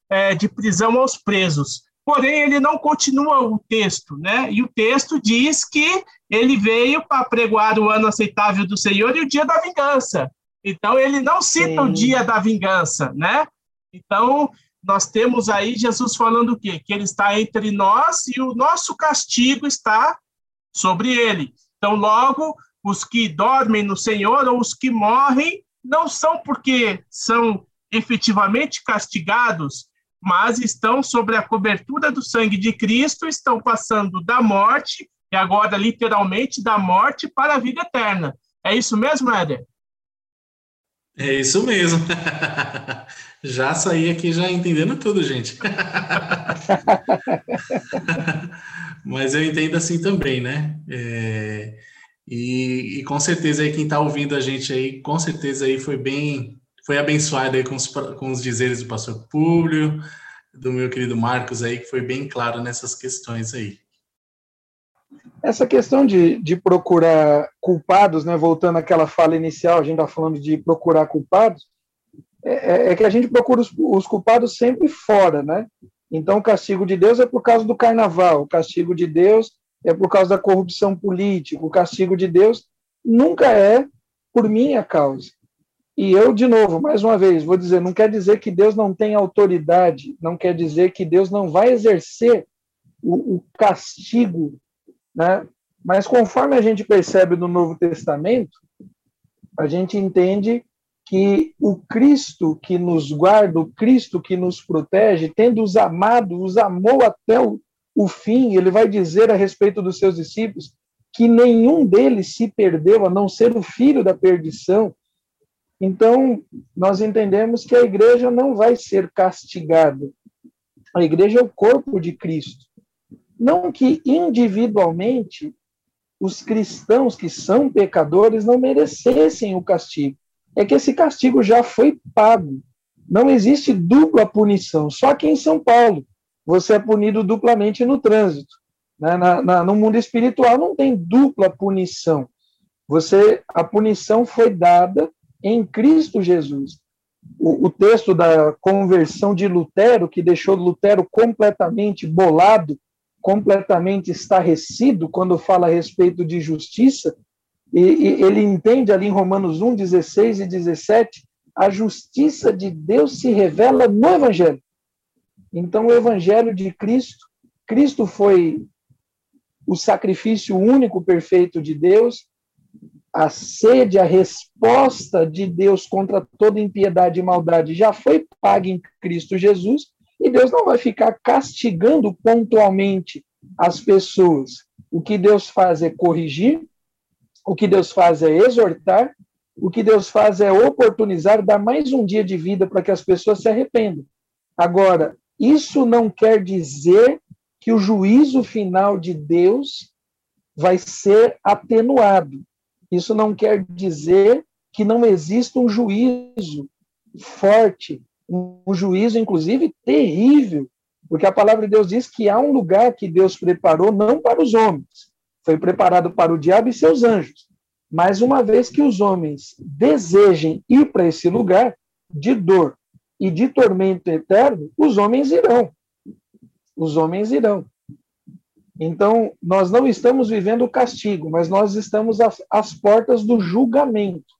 é, de prisão aos presos. Porém, ele não continua o texto, né? E o texto diz que ele veio para pregoar o ano aceitável do Senhor e o dia da vingança. Então, ele não cita Sim. o dia da vingança, né? Então, nós temos aí Jesus falando o quê? Que ele está entre nós e o nosso castigo está sobre ele. Então, logo, os que dormem no Senhor ou os que morrem não são porque são efetivamente castigados, mas estão sobre a cobertura do sangue de Cristo, estão passando da morte, e agora literalmente da morte para a vida eterna. É isso mesmo, Éder? É isso mesmo. já saí aqui já entendendo tudo, gente. Mas eu entendo assim também, né? É, e, e, com certeza aí quem está ouvindo a gente aí, com certeza aí foi bem foi abençoado aí com os, com os dizeres do pastor Públio, do meu querido Marcos aí, que foi bem claro nessas questões aí. Essa questão de, de procurar culpados, né, voltando àquela fala inicial, a gente está falando de procurar culpados, é, é, é, que a gente procura os, os culpados sempre fora, né? Então, o castigo de Deus é por causa do carnaval, o castigo de Deus é por causa da corrupção política, o castigo de Deus nunca é por minha causa. E eu, de novo, mais uma vez, vou dizer: não quer dizer que Deus não tem autoridade, não quer dizer que Deus não vai exercer o, o castigo, né? Mas conforme a gente percebe no Novo Testamento, a gente entende que o Cristo que nos guarda, o Cristo que nos protege, tendo os amado, os amou até o, o fim, ele vai dizer a respeito dos seus discípulos que nenhum deles se perdeu, a não ser o filho da perdição, então, nós entendemos que a igreja não vai ser castigada. A igreja é o corpo de Cristo. Não que individualmente os cristãos que são pecadores não merecessem o castigo. É que esse castigo já foi pago. Não existe dupla punição. Só que em São Paulo você é punido duplamente no trânsito. Na, na, no mundo espiritual não tem dupla punição. Você, a punição foi dada em Cristo Jesus. O, o, texto da conversão de Lutero, que deixou Lutero completamente bolado, completamente estarrecido quando fala a respeito de justiça, e, e ele entende ali em Romanos 1, 16 e 17, a justiça de Deus se revela no Evangelho. Então, o Evangelho de Cristo, Cristo foi o sacrifício único perfeito de Deus, a sede, a resposta de Deus contra toda impiedade e maldade já foi paga em Cristo Jesus, e Deus não vai ficar castigando pontualmente as pessoas. O que Deus faz é corrigir, o que Deus faz é exortar, o que Deus faz é oportunizar, dar mais um dia de vida para que as pessoas se arrependam. Agora, isso não quer dizer que o juízo final de Deus vai ser atenuado. Isso não quer dizer que não exista um juízo forte, um juízo, inclusive, terrível, porque a palavra de Deus diz que há um lugar que Deus preparou não para os homens, foi preparado para o diabo e seus anjos. Mas uma vez que os homens desejem ir para esse lugar de dor e de tormento eterno, os homens irão. Os homens irão. Então, nós não estamos vivendo o castigo, mas nós estamos às, às portas do julgamento.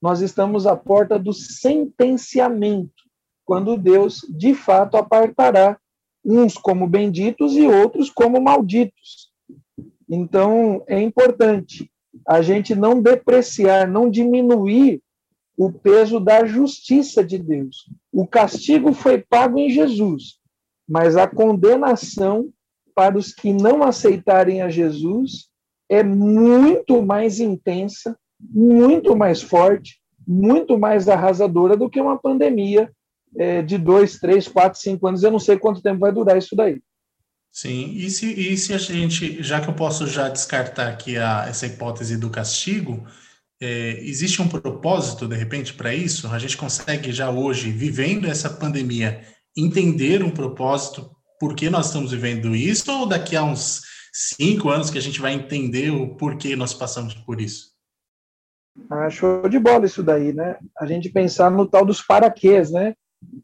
Nós estamos à porta do sentenciamento, quando Deus, de fato, apartará uns como benditos e outros como malditos. Então, é importante a gente não depreciar, não diminuir o peso da justiça de Deus. O castigo foi pago em Jesus, mas a condenação para os que não aceitarem a Jesus é muito mais intensa, muito mais forte, muito mais arrasadora do que uma pandemia é, de dois, três, quatro, cinco anos. Eu não sei quanto tempo vai durar isso daí. Sim, e se, e se a gente, já que eu posso já descartar aqui a, essa hipótese do castigo, é, existe um propósito, de repente, para isso? A gente consegue já hoje, vivendo essa pandemia, entender um propósito por que nós estamos vivendo isso, ou daqui a uns cinco anos que a gente vai entender o porquê nós passamos por isso? Ah, show de bola isso daí, né? A gente pensar no tal dos paraquês, né?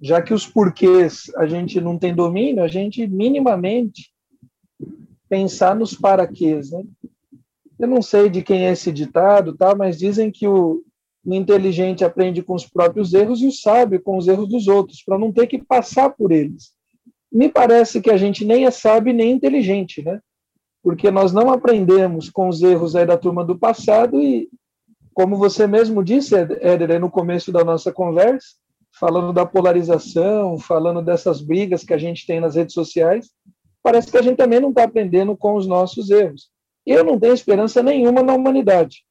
Já que os porquês a gente não tem domínio, a gente minimamente pensar nos paraquês, né? Eu não sei de quem é esse ditado, tá? mas dizem que o, o inteligente aprende com os próprios erros e o sábio com os erros dos outros, para não ter que passar por eles me parece que a gente nem é sábio nem inteligente, né? Porque nós não aprendemos com os erros aí da turma do passado e, como você mesmo disse, Éder, no começo da nossa conversa, falando da polarização, falando dessas brigas que a gente tem nas redes sociais, parece que a gente também não está aprendendo com os nossos erros. Eu não tenho esperança nenhuma na humanidade.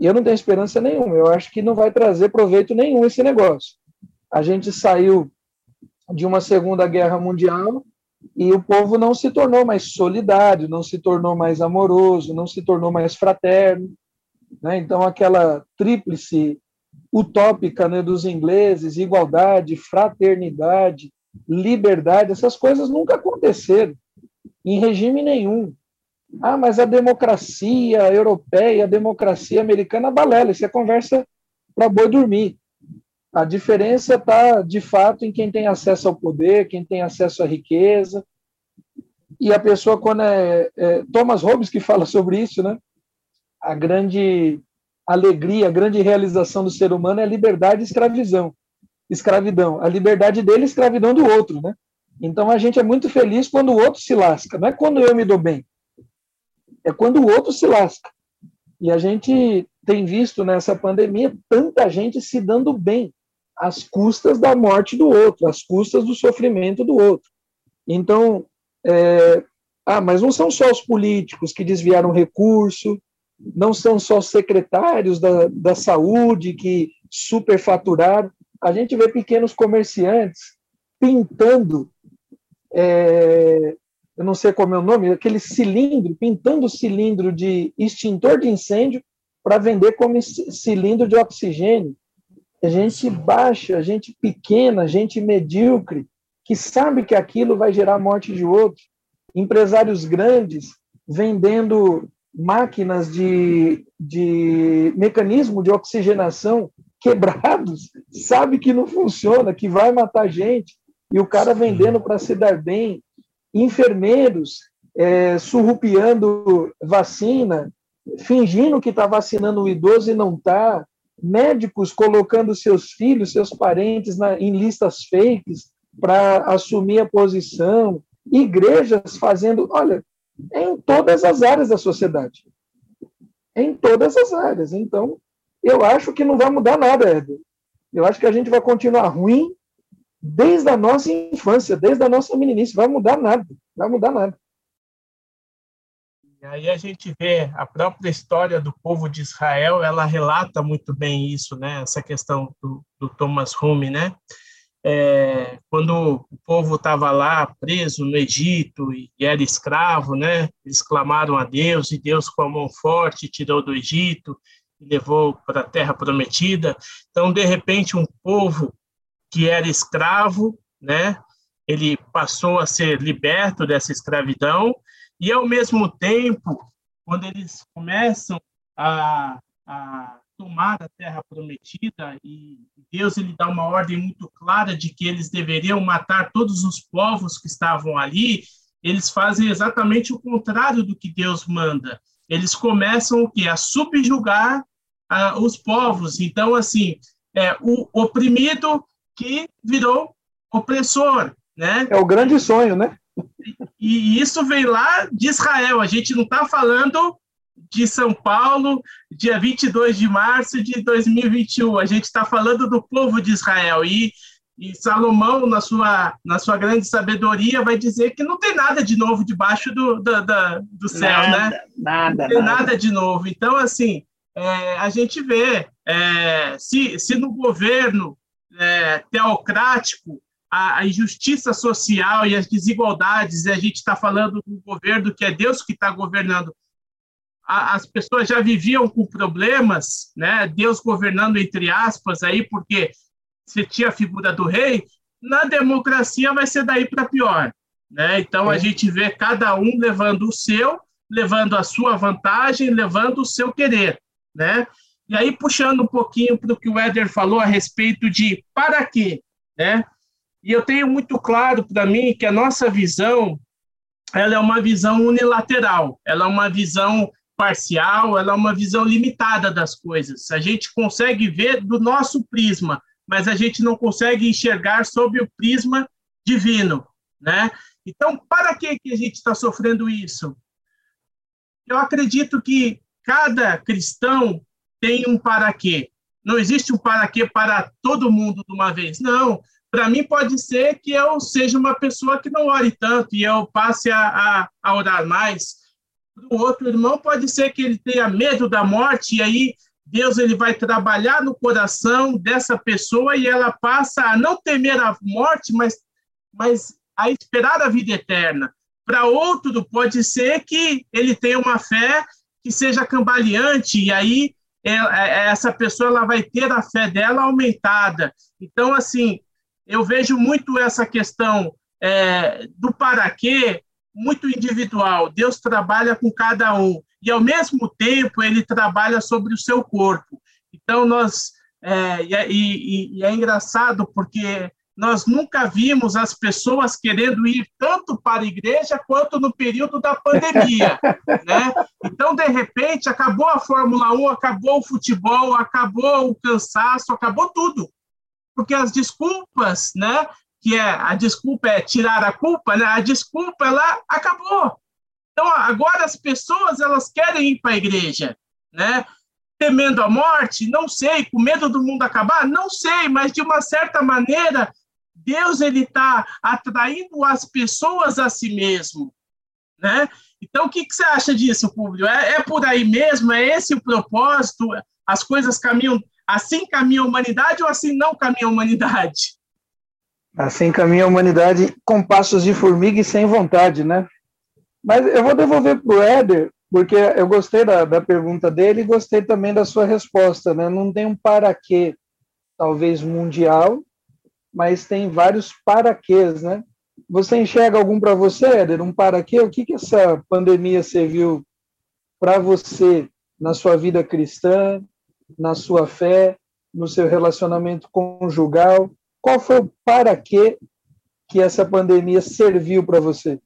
Eu não tenho esperança nenhuma. Eu acho que não vai trazer proveito nenhum esse negócio. A gente saiu de uma Segunda Guerra Mundial e o povo não se tornou mais solidário, não se tornou mais amoroso, não se tornou mais fraterno. Né? Então, aquela tríplice utópica né, dos ingleses, igualdade, fraternidade, liberdade, essas coisas nunca aconteceram em regime nenhum. Ah, mas a democracia europeia, a democracia americana, balela, isso é conversa para boi dormir. A diferença está, de fato, em quem tem acesso ao poder, quem tem acesso à riqueza. E a pessoa, quando é, é Thomas Hobbes que fala sobre isso, né? A grande alegria, a grande realização do ser humano é liberdade e. Escravidão. A liberdade dele é escravidão do outro, né? Então a gente é muito feliz quando o outro se lasca, não é quando eu me dou bem. É quando o outro se lasca. E a gente tem visto nessa pandemia tanta gente se dando bem, às custas da morte do outro, às custas do sofrimento do outro. Então, é, ah, mas não são só os políticos que desviaram recurso, não são só os secretários da, da saúde que superfaturaram. A gente vê pequenos comerciantes pintando, é, eu não sei como é o nome, aquele cilindro, pintando cilindro de extintor de incêndio para vender como cilindro de oxigênio gente baixa, gente pequena, gente medíocre, que sabe que aquilo vai gerar a morte de outro. empresários grandes vendendo máquinas de, de mecanismo de oxigenação quebrados, sabe que não funciona, que vai matar gente, e o cara vendendo para se dar bem, enfermeiros é, surrupiando vacina, fingindo que está vacinando o idoso e não está, médicos colocando seus filhos, seus parentes na, em listas fakes para assumir a posição, igrejas fazendo, olha, em todas as áreas da sociedade. Em todas as áreas. Então, eu acho que não vai mudar nada, Éder. Eu acho que a gente vai continuar ruim desde a nossa infância, desde a nossa meninice. Vai mudar nada. Vai mudar nada. E aí a gente vê a própria história do povo de Israel, ela relata muito bem isso, né? Essa questão do, do Thomas Hume, né? É, quando o povo estava lá preso no Egito e era escravo, né? Eles clamaram a Deus e Deus com a mão forte tirou do Egito e levou para a Terra Prometida. Então, de repente, um povo que era escravo, né? Ele passou a ser liberto dessa escravidão e, ao mesmo tempo, quando eles começam a, a tomar a terra prometida, e Deus ele dá uma ordem muito clara de que eles deveriam matar todos os povos que estavam ali, eles fazem exatamente o contrário do que Deus manda. Eles começam o que? A subjugar uh, os povos. Então, assim, é o oprimido que virou opressor, né? É o grande sonho, né? E isso vem lá de Israel. A gente não está falando de São Paulo, dia 22 de março de 2021. A gente está falando do povo de Israel. E, e, Salomão, na sua, na sua grande sabedoria, vai dizer que não tem nada de novo debaixo do, do, do, do céu, nada, né? Nada, não tem nada. nada de novo. Então, assim, é, a gente vê, é, se, se no governo é, teocrático a, a, injustiça social e as desigualdades, e a gente está falando do governo que é Deus que está governando. A, as pessoas já viviam com problemas, né? Deus governando entre aspas aí, porque você tinha a figura do rei. Na democracia vai ser daí para pior, né? Então é. a gente vê cada um levando o seu, levando a sua vantagem, levando o seu querer, né? E aí puxando um pouquinho para o que o Éder falou a respeito de para quê, né? E eu tenho muito claro para mim que a nossa visão ela é uma visão unilateral, ela é uma visão parcial, ela é uma visão limitada das coisas. A gente consegue ver do nosso prisma, mas a gente não consegue enxergar sob o prisma divino, né? Então, para que que a gente está sofrendo isso? Eu acredito que cada cristão tem um para quê. Não existe um para quê para todo mundo de uma vez. Não, para mim pode ser que eu seja uma pessoa que não ore tanto e eu passe a, a, a orar mais. Para o outro irmão pode ser que ele tenha medo da morte e aí Deus ele vai trabalhar no coração dessa pessoa e ela passa a não temer a morte, mas, mas a esperar a vida eterna. Para outro pode ser que ele tenha uma fé que seja cambaleante e aí essa pessoa ela vai ter a fé dela aumentada. Então, assim, eu vejo muito essa questão é, do para quê muito individual. Deus trabalha com cada um e ao mesmo tempo ele trabalha sobre o seu corpo. Então nós é, e, e, e, é engraçado porque nós nunca vimos as pessoas querendo ir tanto para a igreja quanto no período da pandemia, né? Então, de repente, acabou a Fórmula 1, acabou o futebol, acabou o cansaço, acabou tudo porque as desculpas, né, que é a desculpa é tirar a culpa, né, a desculpa ela acabou. Então agora as pessoas elas querem ir para a igreja, né? Temendo a morte, não sei, com medo do mundo acabar, não sei, mas de uma certa maneira Deus ele está atraindo as pessoas a si mesmo, né? Então o que, que você acha disso, Público? É, é por aí mesmo? É esse o propósito? As coisas caminham Assim caminha a humanidade ou assim não caminha a humanidade? Assim caminha a humanidade com passos de formiga e sem vontade, né? Mas eu vou devolver para o Éder, porque eu gostei da, da pergunta dele e gostei também da sua resposta, né? Não tem um para quê, talvez mundial, mas tem vários para quês, né? Você enxerga algum para você, Éder? Um para quê? O que, que essa pandemia serviu para você na sua vida cristã, na sua fé, no seu relacionamento conjugal? Qual foi o para quê que essa pandemia serviu para você?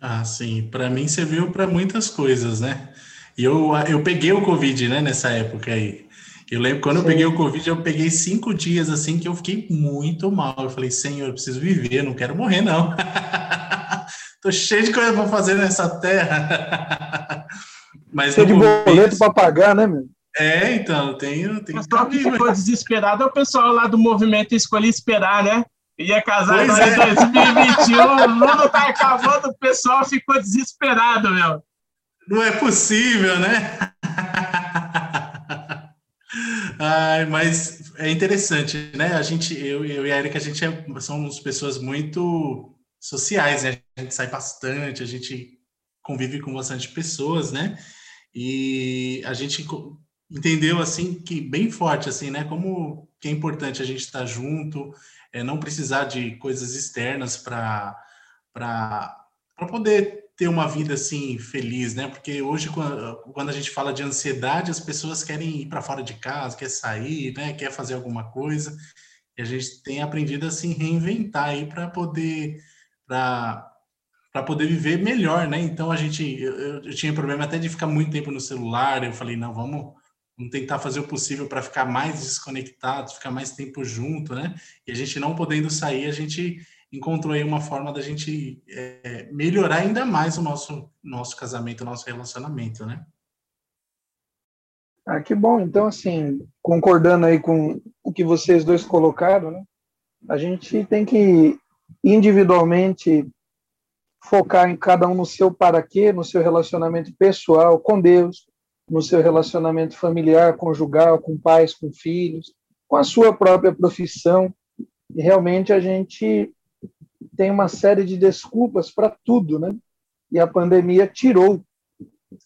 Ah, sim. Para mim serviu para muitas coisas, né? E eu, eu peguei o Covid, né, nessa época aí. Eu lembro quando Sim. eu peguei o Covid, eu peguei cinco dias assim que eu fiquei muito mal. Eu falei, Senhor, eu preciso viver, eu não quero morrer, não. Tô cheio de coisa para fazer nessa terra. Mas cheio de boleto para pagar, né, meu? É, então, tenho. tenho Mas que ficou desesperado é o pessoal lá do movimento Escolhi Esperar, né? Ia casar agora é. em 2021, o mundo tá acabando, o pessoal ficou desesperado, meu. Não é possível, né? Ai, mas é interessante, né? A gente, eu, eu e a Erika, a gente é, somos pessoas muito sociais, né? A gente sai bastante, a gente convive com bastante pessoas, né? E a gente entendeu assim que bem forte assim, né? Como que é importante a gente estar junto, é, não precisar de coisas externas para para poder ter uma vida assim feliz, né? Porque hoje quando a gente fala de ansiedade, as pessoas querem ir para fora de casa, quer sair, né? Quer fazer alguma coisa. E a gente tem aprendido a se reinventar aí para poder para para poder viver melhor, né? Então a gente eu, eu, tinha problema até de ficar muito tempo no celular. Eu falei não, vamos vamos tentar fazer o possível para ficar mais desconectados, ficar mais tempo junto, né? E a gente não podendo sair, a gente encontrou aí uma forma da gente é, melhorar ainda mais o nosso, nosso casamento, o nosso relacionamento, né? Ah, que bom. Então, assim, concordando aí com o que vocês dois colocaram, né? A gente tem que individualmente focar em cada um no seu para quê, no seu relacionamento pessoal com Deus, no seu relacionamento familiar, conjugal, com pais, com filhos, com a sua própria profissão. E realmente a gente tem uma série de desculpas para tudo, né? E a pandemia tirou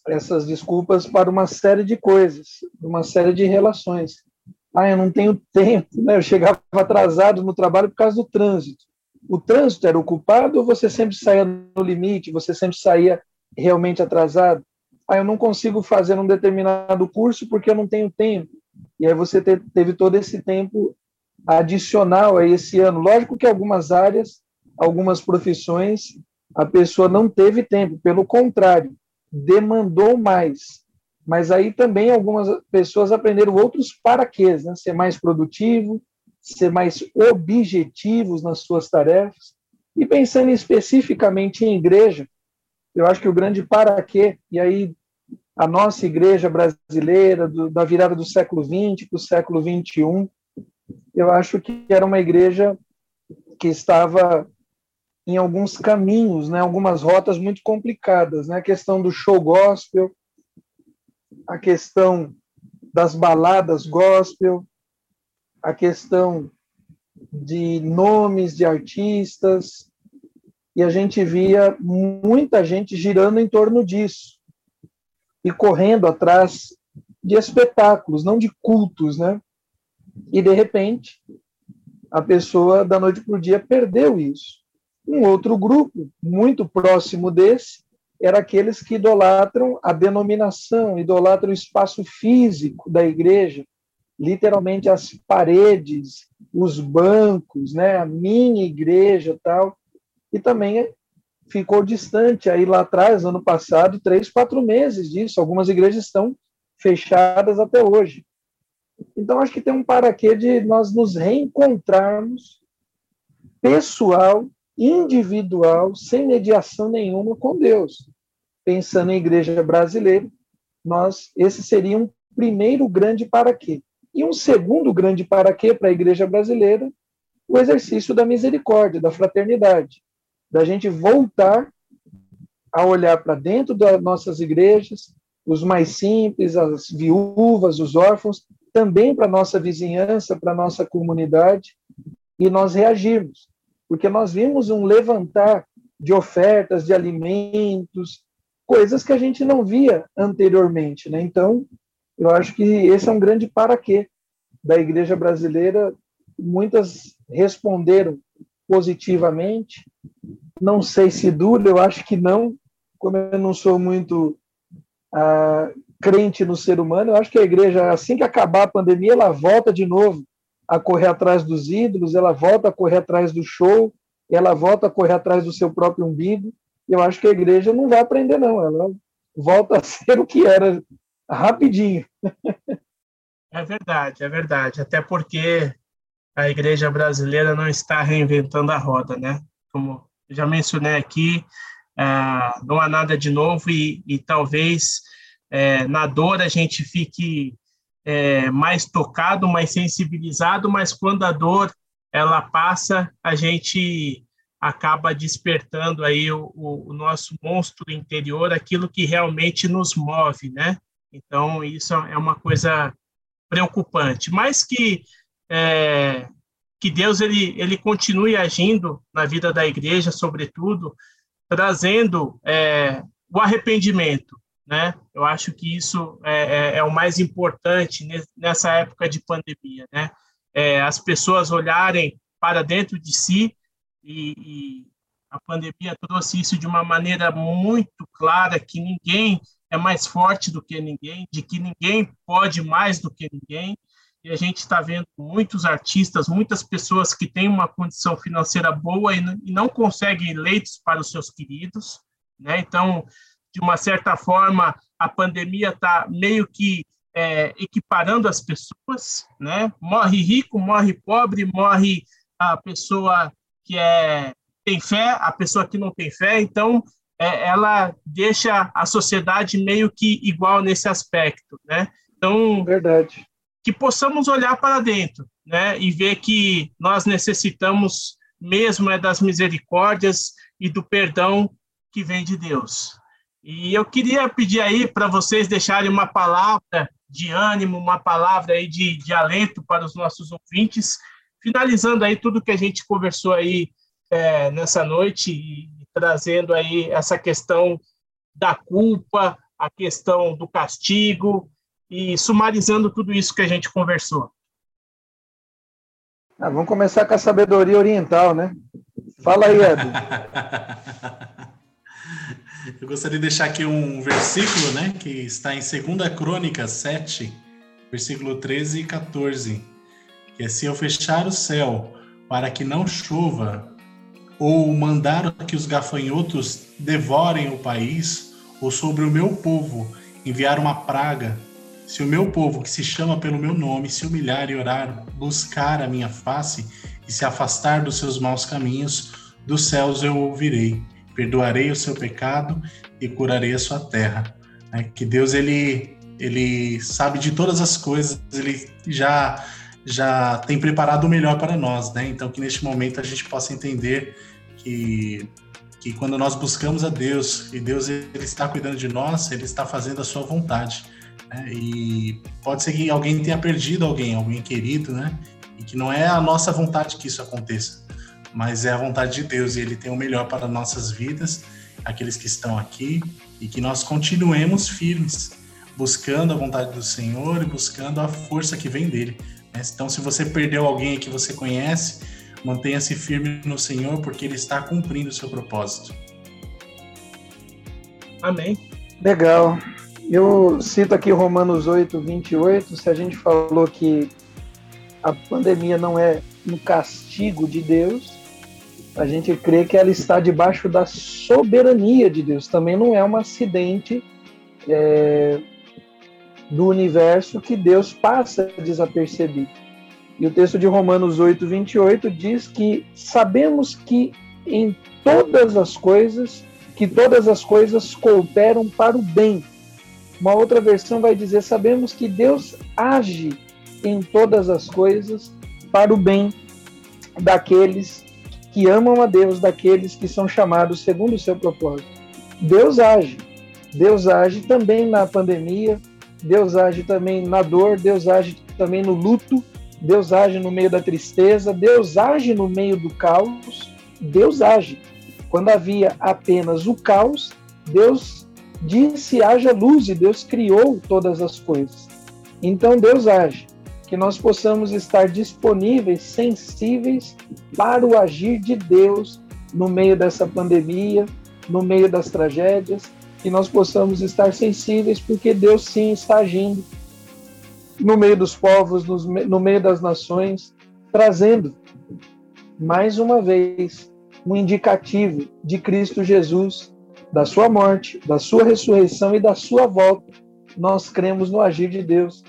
essas desculpas para uma série de coisas, uma série de relações. Ah, eu não tenho tempo, né? Eu chegava atrasado no trabalho por causa do trânsito. O trânsito era ocupado ou você sempre saía no limite, você sempre saía realmente atrasado? Ah, eu não consigo fazer um determinado curso porque eu não tenho tempo. E aí você teve todo esse tempo adicional a esse ano. Lógico que algumas áreas algumas profissões a pessoa não teve tempo, pelo contrário, demandou mais. Mas aí também algumas pessoas aprenderam outros paraquês, né? ser mais produtivo, ser mais objetivos nas suas tarefas. E pensando especificamente em igreja, eu acho que o grande paraquê, e aí a nossa igreja brasileira, do, da virada do século XX para o século XXI, eu acho que era uma igreja que estava em alguns caminhos, né, algumas rotas muito complicadas, né, a questão do show gospel, a questão das baladas gospel, a questão de nomes de artistas, e a gente via muita gente girando em torno disso e correndo atrás de espetáculos, não de cultos, né? E de repente, a pessoa da noite para o dia perdeu isso. Um outro grupo, muito próximo desse, era aqueles que idolatram a denominação, idolatram o espaço físico da igreja, literalmente as paredes, os bancos, né, a minha igreja tal, e também ficou distante aí lá atrás, ano passado, três, quatro meses disso. Algumas igrejas estão fechadas até hoje. Então, acho que tem um paraquê de nós nos reencontrarmos pessoal individual, sem mediação nenhuma com Deus. Pensando em igreja brasileira, nós esse seria um primeiro grande para quê. E um segundo grande para quê para a igreja brasileira, o exercício da misericórdia, da fraternidade, da gente voltar a olhar para dentro das nossas igrejas, os mais simples, as viúvas, os órfãos, também para nossa vizinhança, para nossa comunidade, e nós reagirmos porque nós vimos um levantar de ofertas, de alimentos, coisas que a gente não via anteriormente. Né? Então, eu acho que esse é um grande para quê da igreja brasileira. Muitas responderam positivamente, não sei se dura, eu acho que não, como eu não sou muito ah, crente no ser humano, eu acho que a igreja, assim que acabar a pandemia, ela volta de novo a correr atrás dos ídolos, ela volta a correr atrás do show, ela volta a correr atrás do seu próprio umbigo. Eu acho que a igreja não vai aprender, não. Ela volta a ser o que era rapidinho. É verdade, é verdade. Até porque a igreja brasileira não está reinventando a roda, né? Como já mencionei aqui, é, não há nada de novo e, e talvez é, na dor a gente fique é, mais tocado, mais sensibilizado, mas quando a dor ela passa, a gente acaba despertando aí o, o, nosso monstro interior, aquilo que realmente nos move, né? Então isso é uma coisa preocupante, mas que é, que Deus ele ele continue agindo na vida da igreja, sobretudo trazendo é, o arrependimento, né? Eu acho que isso é, é, é, o mais importante nessa época de pandemia, né? É, as pessoas olharem para dentro de si e, e, a pandemia trouxe isso de uma maneira muito clara que ninguém é mais forte do que ninguém, de que ninguém pode mais do que ninguém. E a gente está vendo muitos artistas, muitas pessoas que têm uma condição financeira boa e, não conseguem leitos para os seus queridos, né? Então, de uma certa forma, a pandemia está meio que é, equiparando as pessoas, né? Morre rico, morre pobre, morre a pessoa que é, tem fé, a pessoa que não tem fé. Então, é, ela deixa a sociedade meio que igual nesse aspecto, né? Então, verdade. Que possamos olhar para dentro, né? E ver que nós necessitamos mesmo é das misericórdias e do perdão que vem de Deus. E eu queria pedir aí para vocês deixarem uma palavra de ânimo, uma palavra aí de, de alento para os nossos ouvintes, finalizando aí tudo que a gente conversou aí é, nessa noite e trazendo aí essa questão da culpa, a questão do castigo e sumarizando tudo isso que a gente conversou. Ah, vamos começar com a sabedoria oriental, né? Fala aí, Edu. Eu gostaria de deixar aqui um versículo, né, que está em 2 Crônicas 7, versículo 13 e 14, que é se eu fechar o céu para que não chova, ou mandar que os gafanhotos devorem o país, ou sobre o meu povo enviar uma praga, se o meu povo, que se chama pelo meu nome, se humilhar e orar, buscar a minha face e se afastar dos seus maus caminhos, dos céus eu ouvirei perdoarei o seu pecado e curarei a sua terra. Né? Que Deus ele ele sabe de todas as coisas, ele já já tem preparado o melhor para nós, né? Então que neste momento a gente possa entender que que quando nós buscamos a Deus e Deus ele está cuidando de nós, ele está fazendo a sua vontade. Né? E pode ser que alguém tenha perdido alguém, alguém querido, né? E que não é a nossa vontade que isso aconteça mas é a vontade de Deus e Ele tem o melhor para nossas vidas, aqueles que estão aqui, e que nós continuemos firmes, buscando a vontade do Senhor e buscando a força que vem dele. Né? Então, se você perdeu alguém que você conhece, mantenha-se firme no Senhor, porque Ele está cumprindo o seu propósito. Amém. Legal. Eu cito aqui Romanos 8, 28. Se a gente falou que a pandemia não é um castigo de Deus, a gente crê que ela está debaixo da soberania de Deus. Também não é um acidente é, do universo que Deus passa desapercebido. E o texto de Romanos 8, 28 diz que sabemos que em todas as coisas, que todas as coisas cooperam para o bem. Uma outra versão vai dizer: sabemos que Deus age em todas as coisas para o bem daqueles que amam a Deus, daqueles que são chamados segundo o seu propósito. Deus age. Deus age também na pandemia, Deus age também na dor, Deus age também no luto, Deus age no meio da tristeza, Deus age no meio do caos, Deus age. Quando havia apenas o caos, Deus disse haja luz e Deus criou todas as coisas. Então Deus age que nós possamos estar disponíveis, sensíveis para o agir de Deus no meio dessa pandemia, no meio das tragédias, que nós possamos estar sensíveis, porque Deus sim está agindo no meio dos povos, no meio das nações, trazendo mais uma vez um indicativo de Cristo Jesus, da sua morte, da sua ressurreição e da sua volta. Nós cremos no agir de Deus.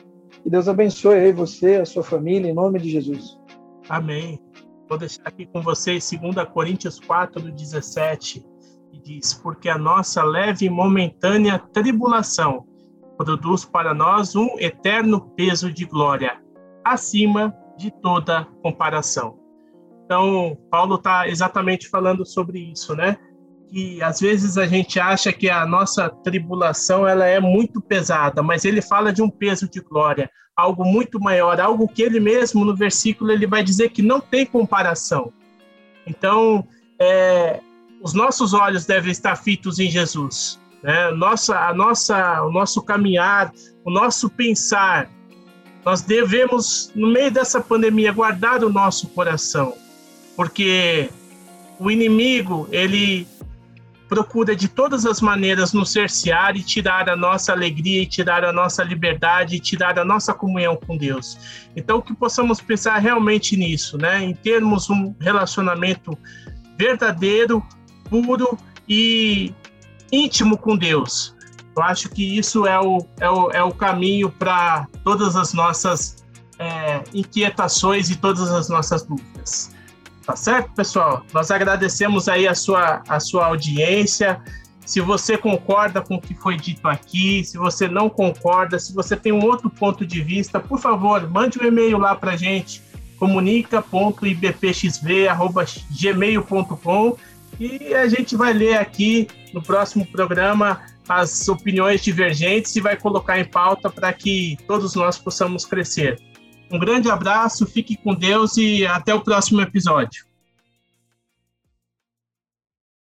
Que Deus abençoe aí você, a sua família, em nome de Jesus. Amém. Vou deixar aqui com vocês 2 Coríntios 4, 17, que diz: Porque a nossa leve e momentânea tribulação produz para nós um eterno peso de glória, acima de toda comparação. Então, Paulo está exatamente falando sobre isso, né? Que às vezes a gente acha que a nossa tribulação ela é muito pesada, mas ele fala de um peso de glória, algo muito maior, algo que ele mesmo no versículo ele vai dizer que não tem comparação. Então, é, os nossos olhos devem estar fitos em Jesus, né? Nossa, a nossa, o nosso caminhar, o nosso pensar, nós devemos no meio dessa pandemia guardar o nosso coração, porque o inimigo ele procura de todas as maneiras nos cercear e tirar a nossa alegria, e tirar a nossa liberdade, e tirar a nossa comunhão com Deus. Então, que possamos pensar realmente nisso, né? Em termos um relacionamento verdadeiro, puro e íntimo com Deus. Eu acho que isso é o, é o, é o caminho para todas as nossas é, inquietações e todas as nossas dúvidas. Tá certo, pessoal? Nós agradecemos aí a sua, a sua audiência. Se você concorda com o que foi dito aqui, se você não concorda, se você tem um outro ponto de vista, por favor, mande um e-mail lá para gente, comunica.ibpxv.gmail.com e a gente vai ler aqui no próximo programa as opiniões divergentes e vai colocar em pauta para que todos nós possamos crescer. Um grande abraço, fique com Deus e até o próximo episódio.